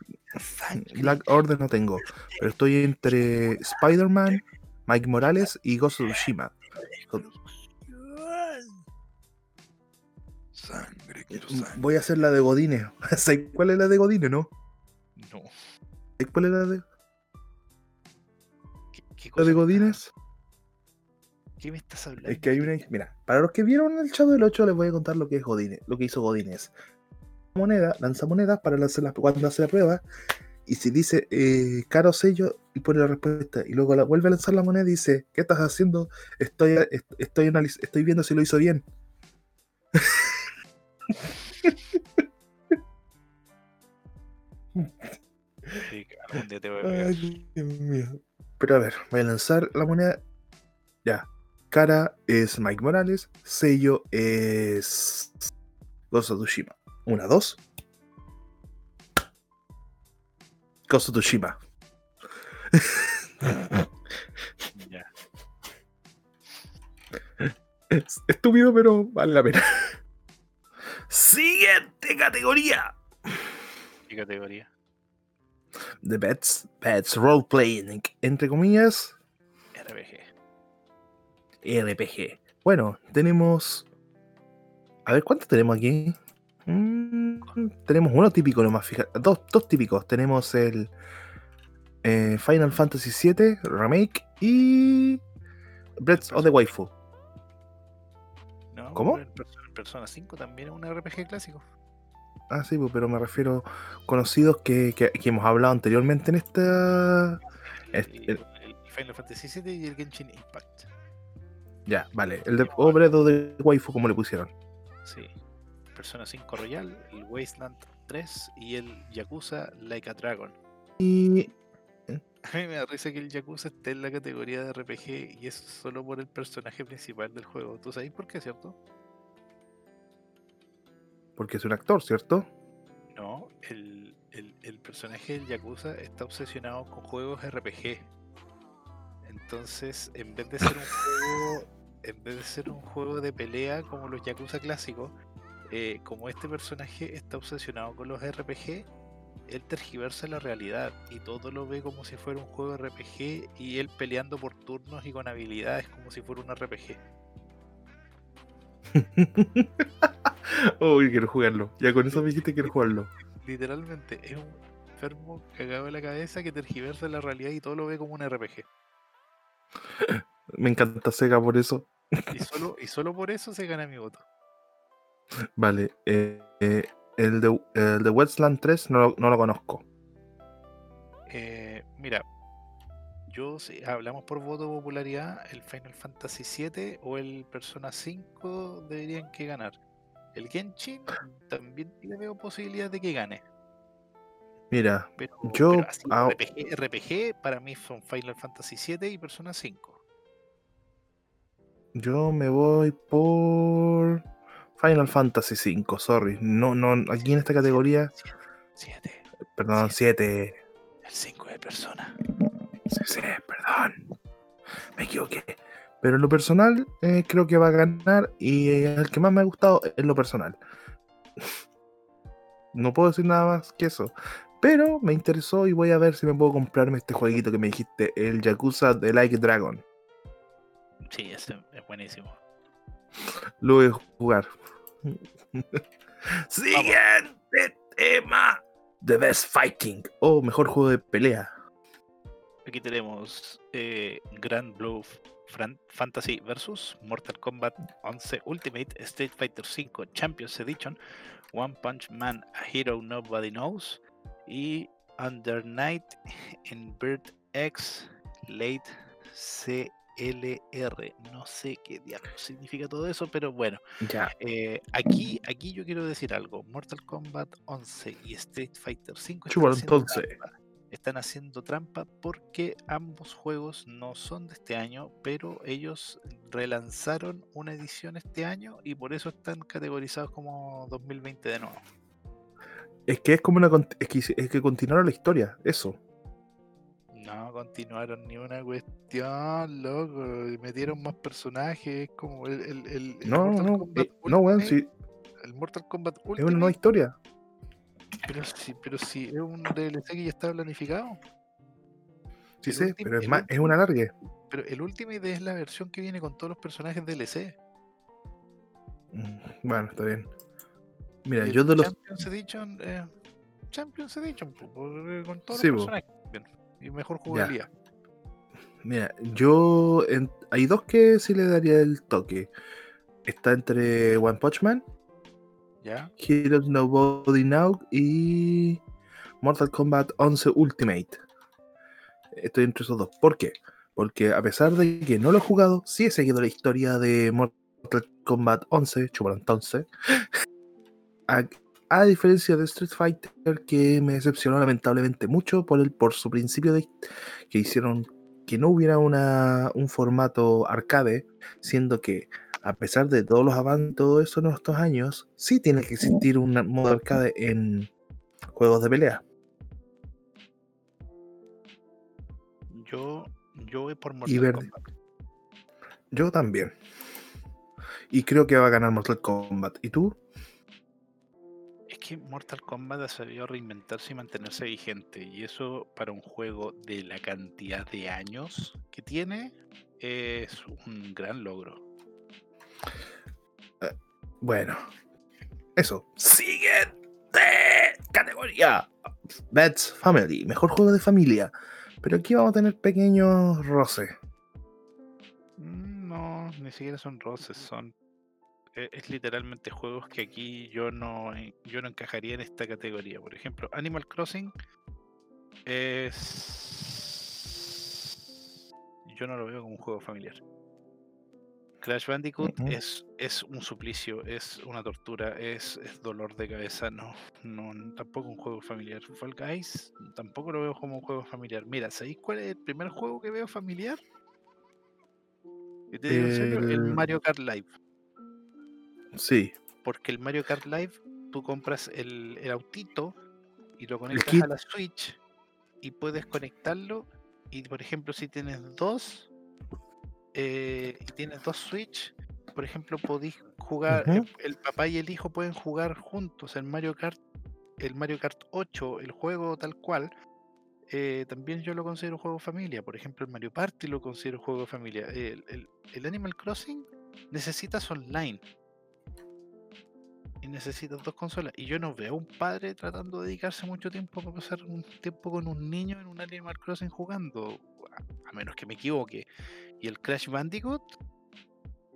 la orden no tengo. Pero estoy entre Spider-Man, Mike Morales y Ghost of Tsushima. Sangre, quiero sangre. Voy a hacer la de Godine. ¿Sabes cuál es la de Godine, no? No. ¿Sabes cuál es la de, ¿Qué, qué la de Godines? ¿Qué me estás hablando? Es que hay una. Mira, para los que vieron el Chavo del 8, les voy a contar lo que es Godine, lo que hizo Godines. Moneda, lanza monedas para lanzar la, cuando hace la prueba. Y si dice eh, caro sello, y pone la respuesta. Y luego la, vuelve a lanzar la moneda y dice: ¿Qué estás haciendo? Estoy, est- estoy, analiz- estoy viendo si lo hizo bien. Sí, algún día te voy a pegar. Ay, Dios mío. Pero a ver, voy a lanzar la moneda. Ya. Cara es Mike Morales. Sello es. Tsushima. Una, dos. Of Tsushima. Es estúpido, pero vale la pena. Siguiente categoría. ¿Qué categoría? The Pets, Pets Role Playing. Entre comillas, RPG. RPG. Bueno, tenemos. A ver, ¿cuántos tenemos aquí? Mm, tenemos uno típico nomás, fíjate. Dos, dos típicos. Tenemos el eh, Final Fantasy VII Remake y Breath of the Waifu. No, ¿Cómo? Persona, Persona 5 también es un RPG clásico. Ah, sí, pues, pero me refiero conocidos que, que- que hemos hablado anteriormente en esta. Es- Y el- el, Final Fantasy VII y el Genshin Impact. ya, vale. El de o Breath of the Waifu, como le pusieron. Sí. Persona 5 Royal, el Wasteland 3 y el Yakuza Like a Dragon. Y. A mí me da risa que el Yakuza esté en la categoría de RPG y es solo por el personaje principal del juego. ¿Tú sabes por qué, cierto? Porque es un actor, ¿cierto? No, el, el- el personaje del Yakuza está obsesionado con juegos RPG. Entonces, en vez de ser un juego, en vez de ser un juego de pelea como los Yakuza clásicos, eh, como este personaje está obsesionado con los RPG, él tergiversa la realidad y todo lo ve como si fuera un juego RPG y él peleando por turnos y con habilidades como si fuera un RPG. Uy, quiero jugarlo. Ya con eso me dijiste que quiero jugarlo. Literalmente, es un enfermo cagado de la cabeza que tergiversa la realidad y todo lo ve como un RPG. Me encanta Sega por eso. Y solo, y solo por eso se gana mi voto. Vale. eh, eh, el, de, el de Westland 3 no, lo- no lo conozco. Eh, mira, yo si hablamos por voto de popularidad, el Final Fantasy VII o el Persona 5 deberían que ganar. El Genshin también le veo posibilidades de que gane. Mira, Pero, Yo, pero así, ah, RPG, RPG para mí son Final Fantasy VII y Persona 5. yo me voy por Final Fantasy 5, sorry. No, no, aquí en esta categoría, 7. perdón, 7. El 5 de Persona. Sí, sí, perdón. Me equivoqué. Pero en lo personal, eh, creo que va a ganar. Y eh, el que más me ha gustado es lo personal. No puedo decir nada más que eso. Pero me interesó y voy a ver si me puedo comprarme este jueguito que me dijiste, el Yakuza de Like Dragon. Sí, ese es buenísimo. Lo voy a jugar. Siguiente tema. The Best Fighting. O mejor juego de pelea. Aquí tenemos eh, Grand Blue Fran- Fantasy vs Mortal Kombat 11 Ultimate Street Fighter 5 Champions Edition One Punch Man A Hero Nobody Knows y Under Night in Bird X Late CLR. No sé qué diablos significa todo eso, pero bueno. Ya. eh, aquí, aquí yo quiero decir algo. Mortal Kombat 11 y Street Fighter 5 están Chúpalo, haciendo entonces. trampa. Están haciendo trampa porque ambos juegos no son de este año, pero ellos relanzaron una edición este año y por eso están categorizados como 2020 de nuevo. Es que es como una. Es que, es que continuaron la historia. Eso. No continuaron ni una cuestión, loco. Metieron más personajes, como el, el, el- el No, Mortal no. Kombat eh, no, weón, Ultimate, sí. El Mortal Kombat Es una Ultimate nueva historia. Pero sí, pero sí, es un DLC que ya está planificado. Sí ultim- pero es, más, es una larga. Pero el Ultimate es la versión que viene con todos los personajes DLC. Mm, Bueno, está bien. Mira, yo de los. Champions Edition, eh, Champions Edition, eh, con todos Sí, los personajes. bien, y mejor jugabilidad. Mira, yo. en- hay dos que sí le daría el toque. Está entre One Punch Man, Heroes Nobody Now y Mortal Kombat 11 Ultimate. Estoy entre esos dos. ¿Por qué? Porque a pesar de que no lo he jugado, sí he seguido la historia de Mortal Kombat 11, chúpalo entonces. A, a diferencia de Street Fighter, que me decepcionó lamentablemente mucho por, el, por su principio de que hicieron que no hubiera una, un formato arcade, siendo que a pesar de todos los avances, todo eso en estos años, sí tiene que existir un modo arcade en juegos de pelea. Yo, yo voy por Mortal verde. Kombat. Yo también. Y creo que va a ganar Mortal Kombat. ¿Y tú? Es que Mortal Kombat ha sabido reinventarse y mantenerse vigente. Y eso para un juego de la cantidad de años que tiene es un gran logro. Bueno, eso. Siguiente categoría. Bats Family, mejor juego de familia. Pero aquí vamos a tener pequeños roces. Mm, No, ni siquiera son roces, son e- es literalmente juegos que aquí yo no en- yo no encajaría en esta categoría. Por ejemplo, Animal Crossing es yo no lo veo como un juego familiar. Crash Bandicoot Ujú. es, es un suplicio, es una tortura, es, es dolor de cabeza, no, no, tampoco un juego familiar. Fall Guys tampoco lo veo como un juego familiar. Mira, ¿sabéis cuál es el primer juego que veo familiar? Y te digo en serio, el El- Mario Kart Live. Sí, Porque el Mario Kart Live tú compras el, el autito y lo conectas a la Switch y puedes conectarlo. Y por ejemplo, si tienes dos eh, y tienes dos Switch, por ejemplo, podéis jugar, el papá y el hijo pueden jugar juntos el Mario Kart, el Mario Kart 8, el juego tal cual. eh, también yo lo considero juego familia. Por ejemplo, el Mario Party lo considero juego familia. El, el- el Animal Crossing necesitas online y necesitas dos consolas. Y yo no veo a un padre tratando de dedicarse mucho tiempo para pasar un tiempo con un niño en un Animal Crossing jugando, a, menos que me equivoque. Y el Crash Bandicoot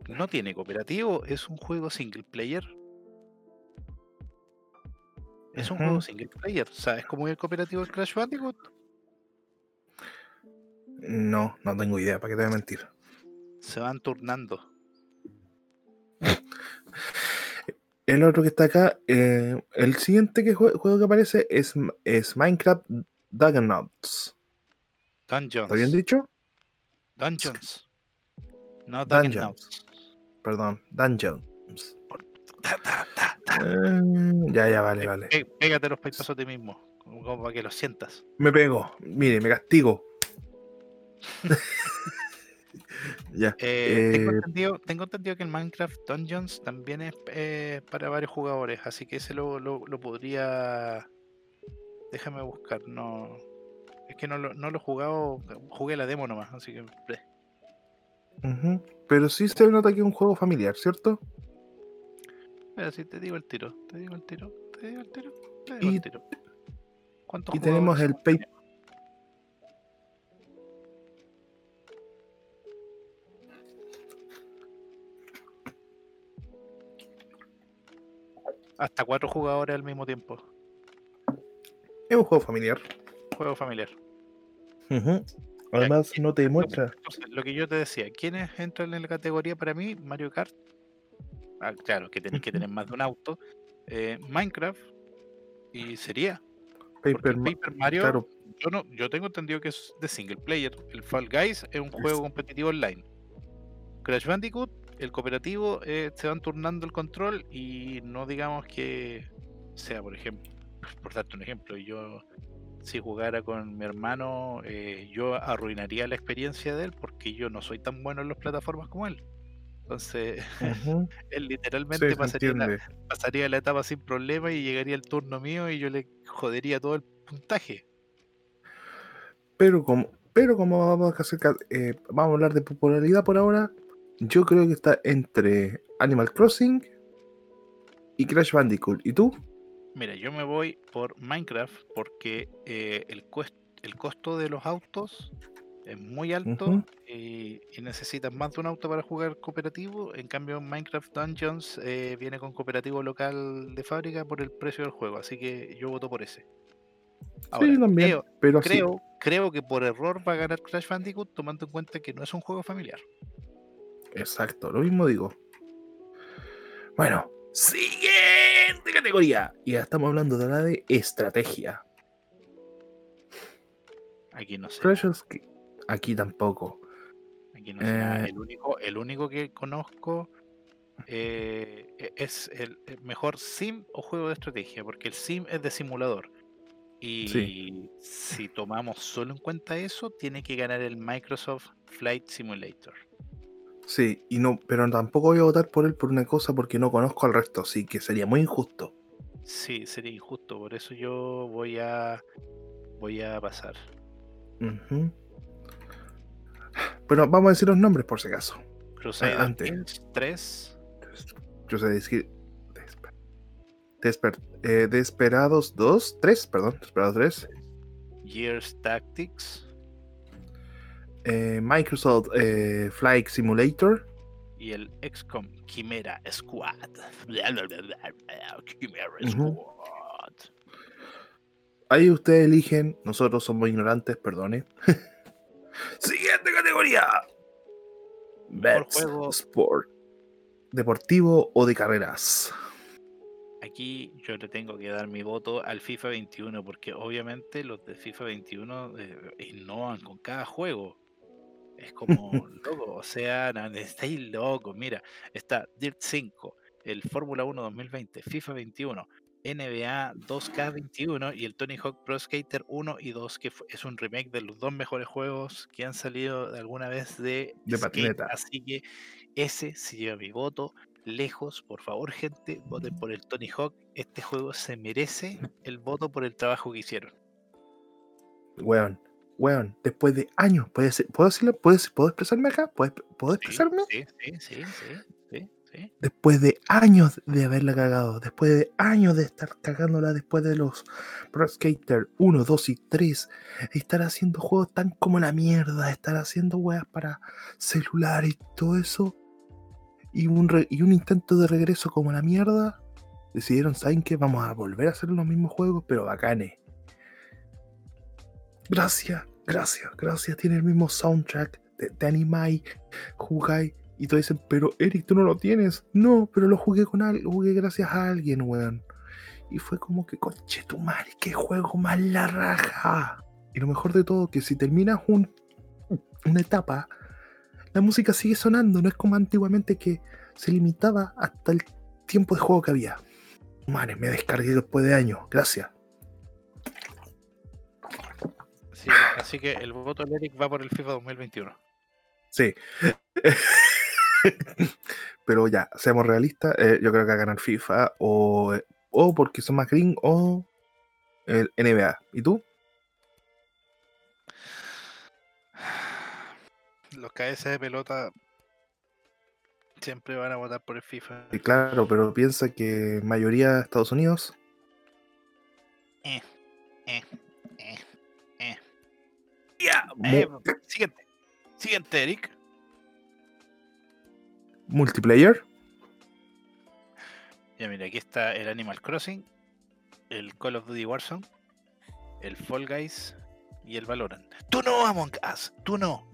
no tiene cooperativo, es un juego single player. Es un juego single player. ¿Sabes cómo es el cooperativo del Crash Bandicoot? No, no tengo idea, ¿para qué te voy a mentir? Se van turnando. El otro que está acá, eh, el siguiente que jue- juego que aparece es, es Minecraft Dungeons. ¿Está bien dicho? Dungeons. No Dungeons. Perdón, Dungeons. Eh, ya, ya, vale, vale. Pégate los pechazos a ti mismo, como, para que lo sientas. Me pego, mire, me castigo. ya. Eh, tengo, Eh, entendido, tengo entendido que el Minecraft Dungeons también es para varios jugadores, así que ese lo, lo- lo podría. Déjame buscar, no. Es que no lo, no lo he jugado, jugué la demo nomás, así que. ujú. Pero sí se nota que es un juego familiar, ¿cierto? Pero si te digo el tiro, te digo el tiro, te digo el tiro, te digo Y- el tiro. ¿Cuántos Y tenemos el? Pay- Hasta cuatro jugadores al mismo tiempo. Es un juego familiar. Juego familiar. Además, no te muestra. Entonces, lo que yo te decía, ¿quiénes entran en la categoría para mí? Mario Kart. Ah, claro, que tenéis que tener más de un auto. eh, Minecraft. Y sería. Paper Paper Mario, claro. yo no, yo tengo entendido que es de single player. El Fall Guys es un juego competitivo online. Crash Bandicoot, el cooperativo, eh, se van turnando el control y no digamos que sea, por ejemplo, por darte un ejemplo, yo si jugara con mi hermano, eh, yo arruinaría la experiencia de él porque yo no soy tan bueno en las plataformas como él. Entonces, él literalmente pasaría, la, entiende. pasaría la etapa sin problema y llegaría el turno mío y yo le jodería todo el puntaje. Pero como, pero como vamos a hacer, eh, vamos a hablar de popularidad por ahora, yo creo que está entre Animal Crossing y Crash Bandicoot. ¿Y tú? Mira, yo me voy por Minecraft porque eh, el, el costo de los autos es muy alto y, y necesitas más de un auto para jugar cooperativo. En cambio, Minecraft Dungeons eh, viene con cooperativo local de fábrica por el precio del juego, así que yo voto por ese. Ahora, sí, también. creo, pero creo, creo que por error va a ganar Crash Bandicoot tomando en cuenta que no es un juego familiar. Exacto, lo mismo digo. Bueno, siguiente categoría. Y ya estamos hablando de la de estrategia. Aquí no sé. Que- Aquí tampoco. Aquí no sé. Eh, El único, el único que conozco eh, e- es el, el mejor sim o juego de estrategia, porque el sim es de simulador. Y si tomamos solo en cuenta eso, tiene que ganar el Microsoft Flight Simulator. Sí, y no, pero tampoco voy a votar por él por una cosa porque no conozco al resto, así que sería muy injusto. Sí, sería injusto, por eso yo voy a voy a pasar. Ujú. Pero vamos a decir los nombres por si acaso. Crusader antes. Kings 3, Yo sé decir. Desper- Desper- eh, Desperados 2, 3, perdón, Desperados 3. Gears Tactics eh, Microsoft eh, Flight Simulator. y el XCOM Chimera Squad. Bla. Squad. Ahí ustedes eligen, nosotros somos ignorantes, perdone. Siguiente categoría. Juego. Sport. Deportivo o de carreras. Aquí yo le tengo que dar mi voto al FIFA 21 porque obviamente los de FIFA 21 eh, innovan con cada juego. Es como loco, o sea, no, estáis locos. Mira, está Dirt 5, el Fórmula 1 2020, FIFA 21, NBA 2K21 y el Tony Hawk Pro Skater 1 y 2, que es un remake de los dos mejores juegos que han salido alguna vez de, de patineta. Así que ese se lleva mi voto lejos. Por favor, gente, voten por el Tony Hawk. Este juego se merece el voto por el trabajo que hicieron. Weón, weón, después de años, ¿puedo, decirlo? ¿Puedo, expresarme acá? ¿Puedo, expresarme? Sí, sí, sí, sí, sí, Después de años de haberla cagado, después de años de estar cagándola, después de los Pro Skater 1, 2 y 3, estar haciendo juegos tan como la mierda, estar haciendo weas para celular y todo eso, y un, y un intento de regreso como la mierda, decidieron, ¿saben qué? Vamos a volver a hacer los mismos juegos, pero bacanes Gracias, gracias, gracias. Tiene el mismo soundtrack de, de Animai, Jugai. Y todos dicen, pero Eric, tú no lo tienes. No, pero lo jugué con alguien, jugué gracias a alguien, weón. Y fue como que, coche tu madre, qué juego más la raja. Y lo mejor de todo, que si terminas un, una etapa, la música sigue sonando. No es como antiguamente que se limitaba hasta el tiempo de juego que había. Madre, me descargué después de años. Gracias. Así que el voto de Eric va por el FIFA 2021. Sí. Pero ya, seamos realistas, eh, yo creo que va a ganar FIFA o, o porque son más green o el NBA. ¿Y tú? Los KS de pelota siempre van a votar por el FIFA. Sí, claro, pero piensa que mayoría de Estados Unidos. Eh, eh. Eh, siguiente. Siguiente, Eric. Multiplayer. Ya mira, aquí está el Animal Crossing, el Call of Duty Warzone, el Fall Guys y el Valorant. Tú no, Among Us, tú no.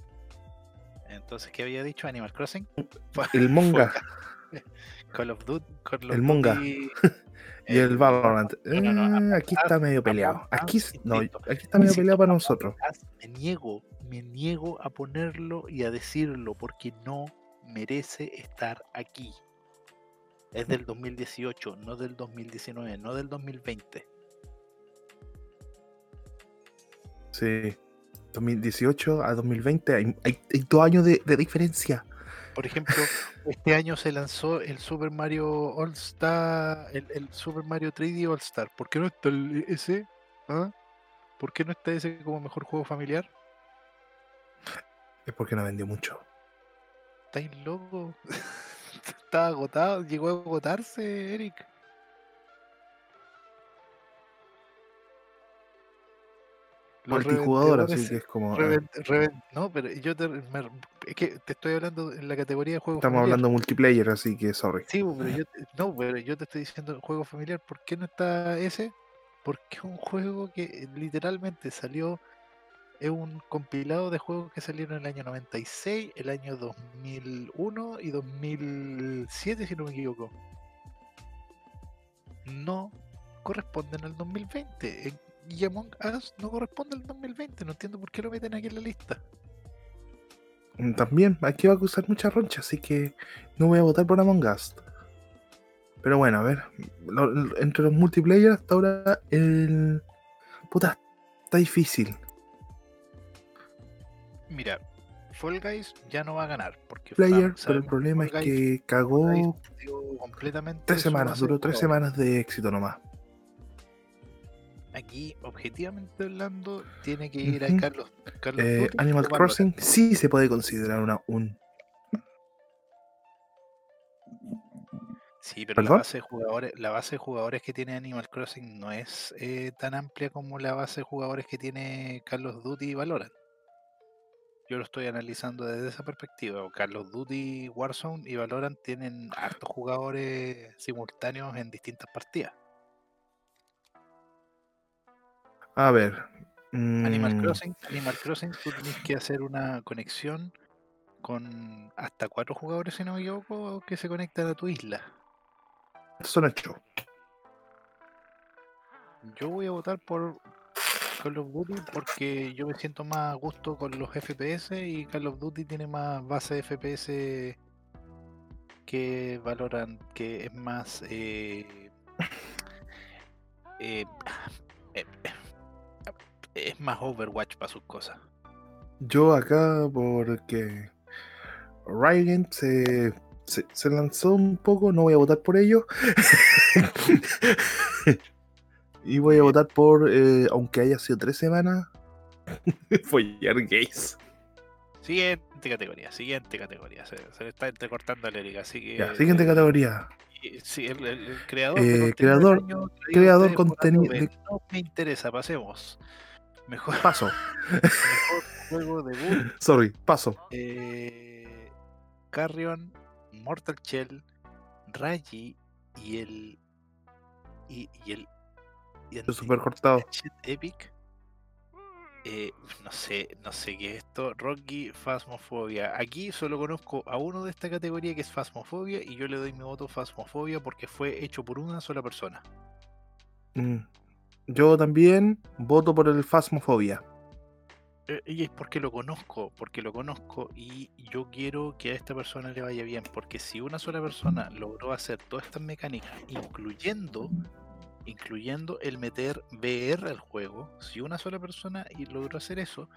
Entonces, ¿qué había dicho? Animal Crossing. El Monga. Call of Duty. el Monga. Y el Valorant. Eh, aquí está medio peleado. Aquí, no, aquí está medio peleado para nosotros. Me niego, me niego a ponerlo y a decirlo porque no merece estar aquí. Es del 2018, no del 2019, no del 2020. Sí, 2018 a 2020 hay, hay, dos años de diferencia. Por ejemplo, este año se lanzó el Super Mario All Star, el, Super Mario 3D All Star. ¿Por qué no está ese? ¿Ah? ¿Por qué no está ese como mejor juego familiar? Es porque no vendió mucho. ¿Estáis loco? Estaba agotado, llegó a agotarse, Eric. Multijugador, así que es como. Eh. no, pero yo te, es que te estoy hablando en la categoría de juego Estamos hablando multiplayer, así que sorry. Sí, pero yo, no, pero yo te estoy diciendo juego familiar. ¿Por qué no está ese? Porque es un juego que literalmente salió. Es un compilado de juegos que salieron en el año 96, el año 2001 y 2007, si no me equivoco. No corresponden al 2020. Y Among Us no corresponde al 2020. No entiendo por qué lo meten aquí en la lista. Mm, también, aquí va a acusar mucha roncha, así que no voy a votar por Among Us. Pero bueno, a ver, entre los multiplayer hasta ahora el... Puta, está difícil. Mira, Fall Guys ya no va a ganar. Porque Player, pero el problema es que cagó completamente tres semanas, duró tres semanas de éxito nomás aquí, objetivamente hablando, tiene que ir a Carlos. Eh, Animal Crossing sí se puede considerar una un. Sí, pero la base, de jugadores, la base de jugadores que tiene Animal Crossing no es eh, tan amplia como la base de jugadores que tiene Carlos Duty y Valorant. Yo lo estoy analizando desde esa perspectiva. Carlos Duty, Warzone y Valorant tienen hartos jugadores simultáneos en distintas partidas. A ver. Animal mm. Crossing, Animal Crossing, tú tienes que hacer una conexión con hasta cuatro jugadores, si no me equivoco, que se conectan a tu isla. Son ocho. Yo voy a votar por Call of Duty porque yo me siento más a gusto con los FPS y Call of Duty tiene más base de FPS que valoran, que es más eh, eh, eh, eh, es más Overwatch para sus cosas. Yo acá porque Riot se, se, se lanzó un poco, no voy a votar por ellos. y voy a votar por, eh, aunque haya sido tres semanas, follar gays. Siguiente categoría, siguiente categoría. Se, se le está entrecortando la liga, así que. Ya, siguiente eh, categoría. Sí, el, el- el creador. Eh, creador- año creador contenido No me interesa, pasemos. Mejor, Paso, mejor juego de boot. sorry, paso. Eh, Carrion, Mortal Shell, Raji y el. Y, y el. Y el súper cortado. Epic. Eh, no sé, no sé qué es esto. Rocky Phasmophobia. Aquí solo conozco a uno de esta categoría que es Phasmophobia y yo le doy mi voto Phasmophobia porque fue hecho por una sola persona. Mm. Yo también voto por el Phasmophobia. Eh, Y es porque lo conozco, porque lo conozco y yo quiero que a esta persona le vaya bien, porque si una sola persona logró hacer todas estas mecánicas, incluyendo, incluyendo el meter VR al juego, si una sola persona logró hacer eso,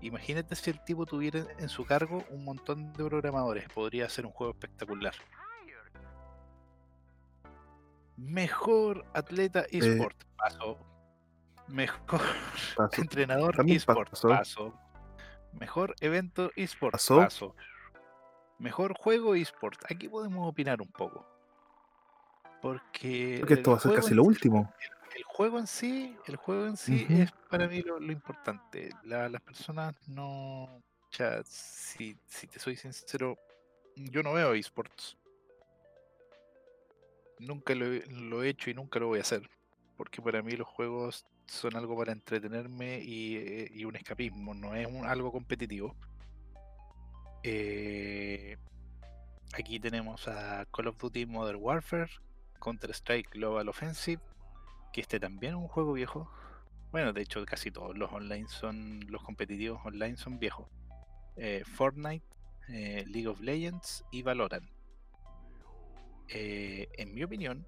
imagínate si el tipo tuviera en su cargo un montón de programadores, podría ser un juego espectacular. Mejor atleta eSport, paso. Mejor Paso. entrenador eSport, pasó. paso. Mejor evento eSport, Pasó. paso. Mejor juego eSport, aquí podemos opinar un poco. Porque, Porque esto el va a ser casi lo sí- último. El juego en sí, el juego en sí es para mí lo, lo importante. La- las personas no. Si, si te soy sincero, yo no veo esports. Nunca lo, lo he hecho y nunca lo voy a hacer. Porque para mí los juegos son algo para entretenerme y, eh, un escapismo, no es algo competitivo. Eh, aquí tenemos a Call of Duty Modern Warfare, Counter-Strike Global Offensive, que este también es un juego viejo. Bueno, de hecho casi todos los online son, los competitivos online son viejos. Eh, Fortnite, League of Legends y Valorant. En mi opinión,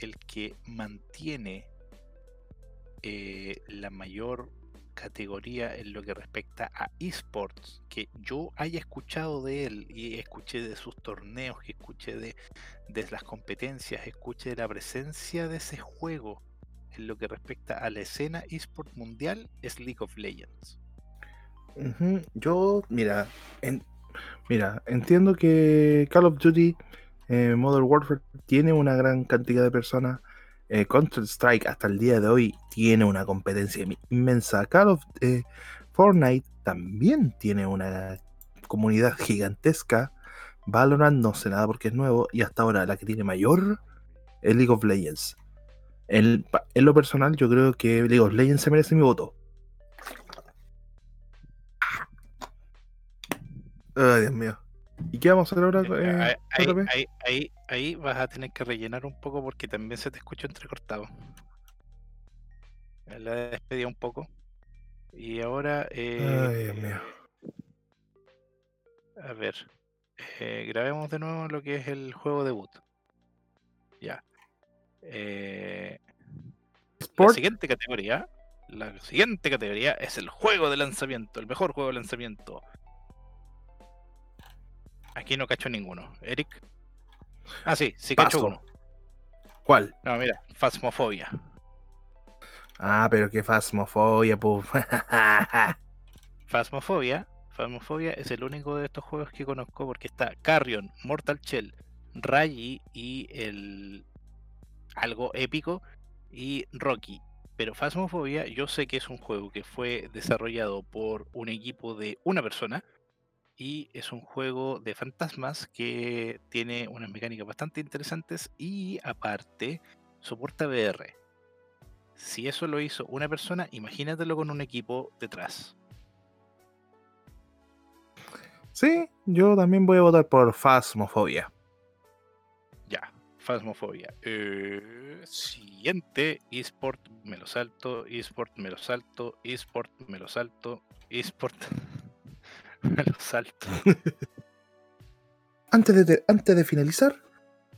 el que mantiene eh, la mayor categoría en lo que respecta a esports que yo haya escuchado de él y escuché de sus torneos, que escuché de, de las competencias, escuché de la presencia de ese juego en lo que respecta a la escena esport mundial es League of Legends. Yo, mira, mira, entiendo que Call of Duty eh, Modern Warfare tiene una gran cantidad de personas. Eh, Counter Strike hasta el día de hoy tiene una competencia inmensa. Call of eh, Fortnite también tiene una comunidad gigantesca. Valorant no sé nada porque es nuevo y hasta ahora la que tiene mayor es League of Legends. En lo personal, yo creo que League of Legends se merece mi voto. Ay, Dios mío. ¿Y qué vamos a hacer ahora? Eh, eh, ahí, ahí- ahí- ahí vas a tener que rellenar un poco porque también se te escucha entrecortado. Eh, La despedí un poco. Y ahora. eh, Ay, Dios mío. A ver. eh, grabemos de nuevo lo que es el juego debut. Ya. La siguiente categoría. La siguiente categoría es el juego de lanzamiento. El mejor juego de lanzamiento. Aquí no cacho ninguno. Eric. Ah, sí, sí cacho uno. ¿cuál? No, mira, Phasmophobia. Ah, pero qué fasmofobia, puf. Phasmophobia. Phasmophobia es el único de estos juegos que conozco porque está Carrion, Mortal Shell, Raji y el algo épico y Rocky. Pero Phasmophobia yo sé que es un juego que fue desarrollado por un equipo de una persona y es un juego de fantasmas que tiene unas mecánicas bastante interesantes y aparte soporta VR. Si eso lo hizo una persona, imagínatelo con un equipo detrás. sí, yo también voy a votar por fasmofobia. Ya, Phasmophobia. Eh, siguiente, eSport, me lo salto, eSport, me lo salto, eSport, me lo salto, eSport, me lo salto. Antes de, te- antes de finalizar,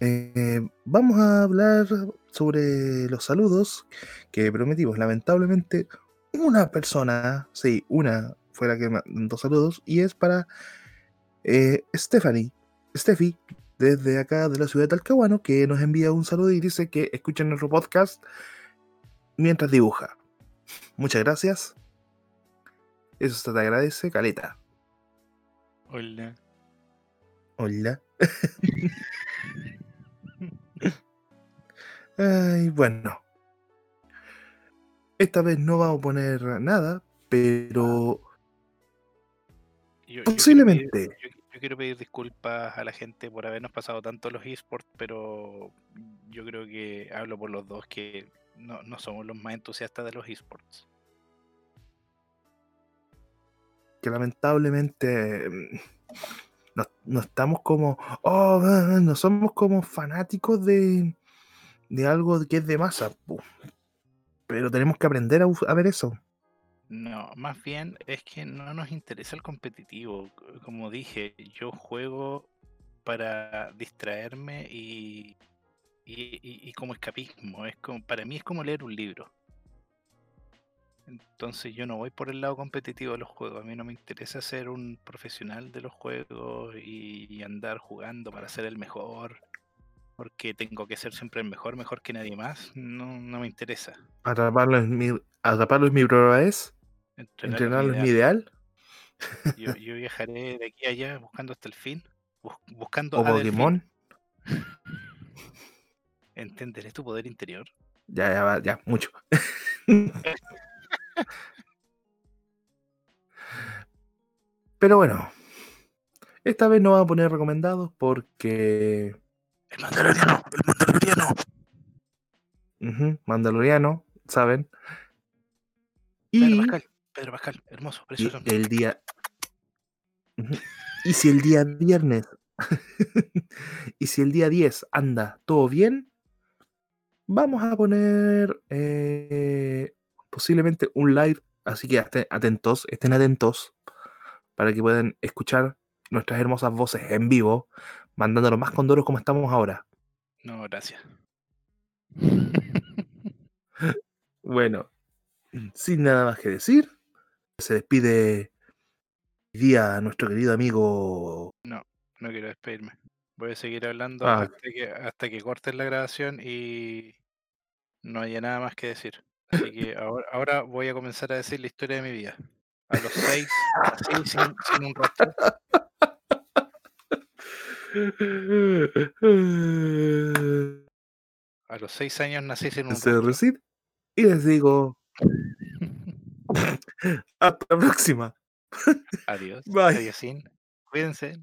Eh, vamos a hablar sobre los saludos que prometimos. Lamentablemente, una persona, sí, una fue la que mandó saludos y es para eh, Stephanie, Steffi, desde acá de la ciudad de Talcahuano, que nos envía un saludo y dice que escucha nuestro podcast mientras dibuja. Muchas gracias. Eso se te agradece, Caleta. Hola. Hola. Ay, bueno. Esta vez no vamos a poner nada, pero Yo, yo quiero pedir- posiblemente. yo, yo quiero pedir disculpas a la gente por habernos pasado tanto los esports, pero yo creo que hablo por los dos que no, no somos los más entusiastas de los esports. Que lamentablemente mm, no, estamos como, oh, ah, no somos como fanáticos de, de algo que es de masa, pero tenemos que aprender a, ver eso. No, más bien es que no nos interesa el competitivo. Como dije, yo juego para distraerme y, y, y- y como escapismo. Es como, para mí es como leer un libro. Entonces yo no voy por el lado competitivo de los juegos. A mí no me interesa ser un profesional de los juegos y, andar jugando para ser el mejor. Porque tengo que ser siempre el mejor, mejor que nadie más. No, no me interesa. Atraparlo es mi, atraparlo es mi prueba es, entrenarlo es mi ideal. Yo, yo viajaré de aquí a allá buscando hasta el fin. bus- buscando o. Pokémon. ¿Entenderé tu poder interior? Ya, ya, ya, mucho. Pero bueno, esta vez no vamos a poner recomendados porque El mandaloriano, el mandaloriano. Mandaloriano, ¿saben? Pedro Y, Pascal, Pedro Pascal, hermoso, y precioso. el día. Y si el día viernes y si el día 10 anda todo bien, vamos a poner eh, posiblemente un live. Así que aten- atentos, estén atentos para que puedan escuchar nuestras hermosas voces en vivo, mandándonos más condoros como estamos ahora. No, gracias. Bueno, sin nada más que decir, se despide hoy día nuestro querido amigo. No quiero despedirme. Voy a seguir hablando Ah. hasta, que, hasta que cortes la grabación y no haya nada más que decir. Así que ahora, ahora voy a comenzar a decir la historia de mi vida. A los seis, así sin, sin un rastro. A los seis años nací sin un Se rostro. y les digo hasta la próxima. Adiós. Bye. Adiósín. Cuídense.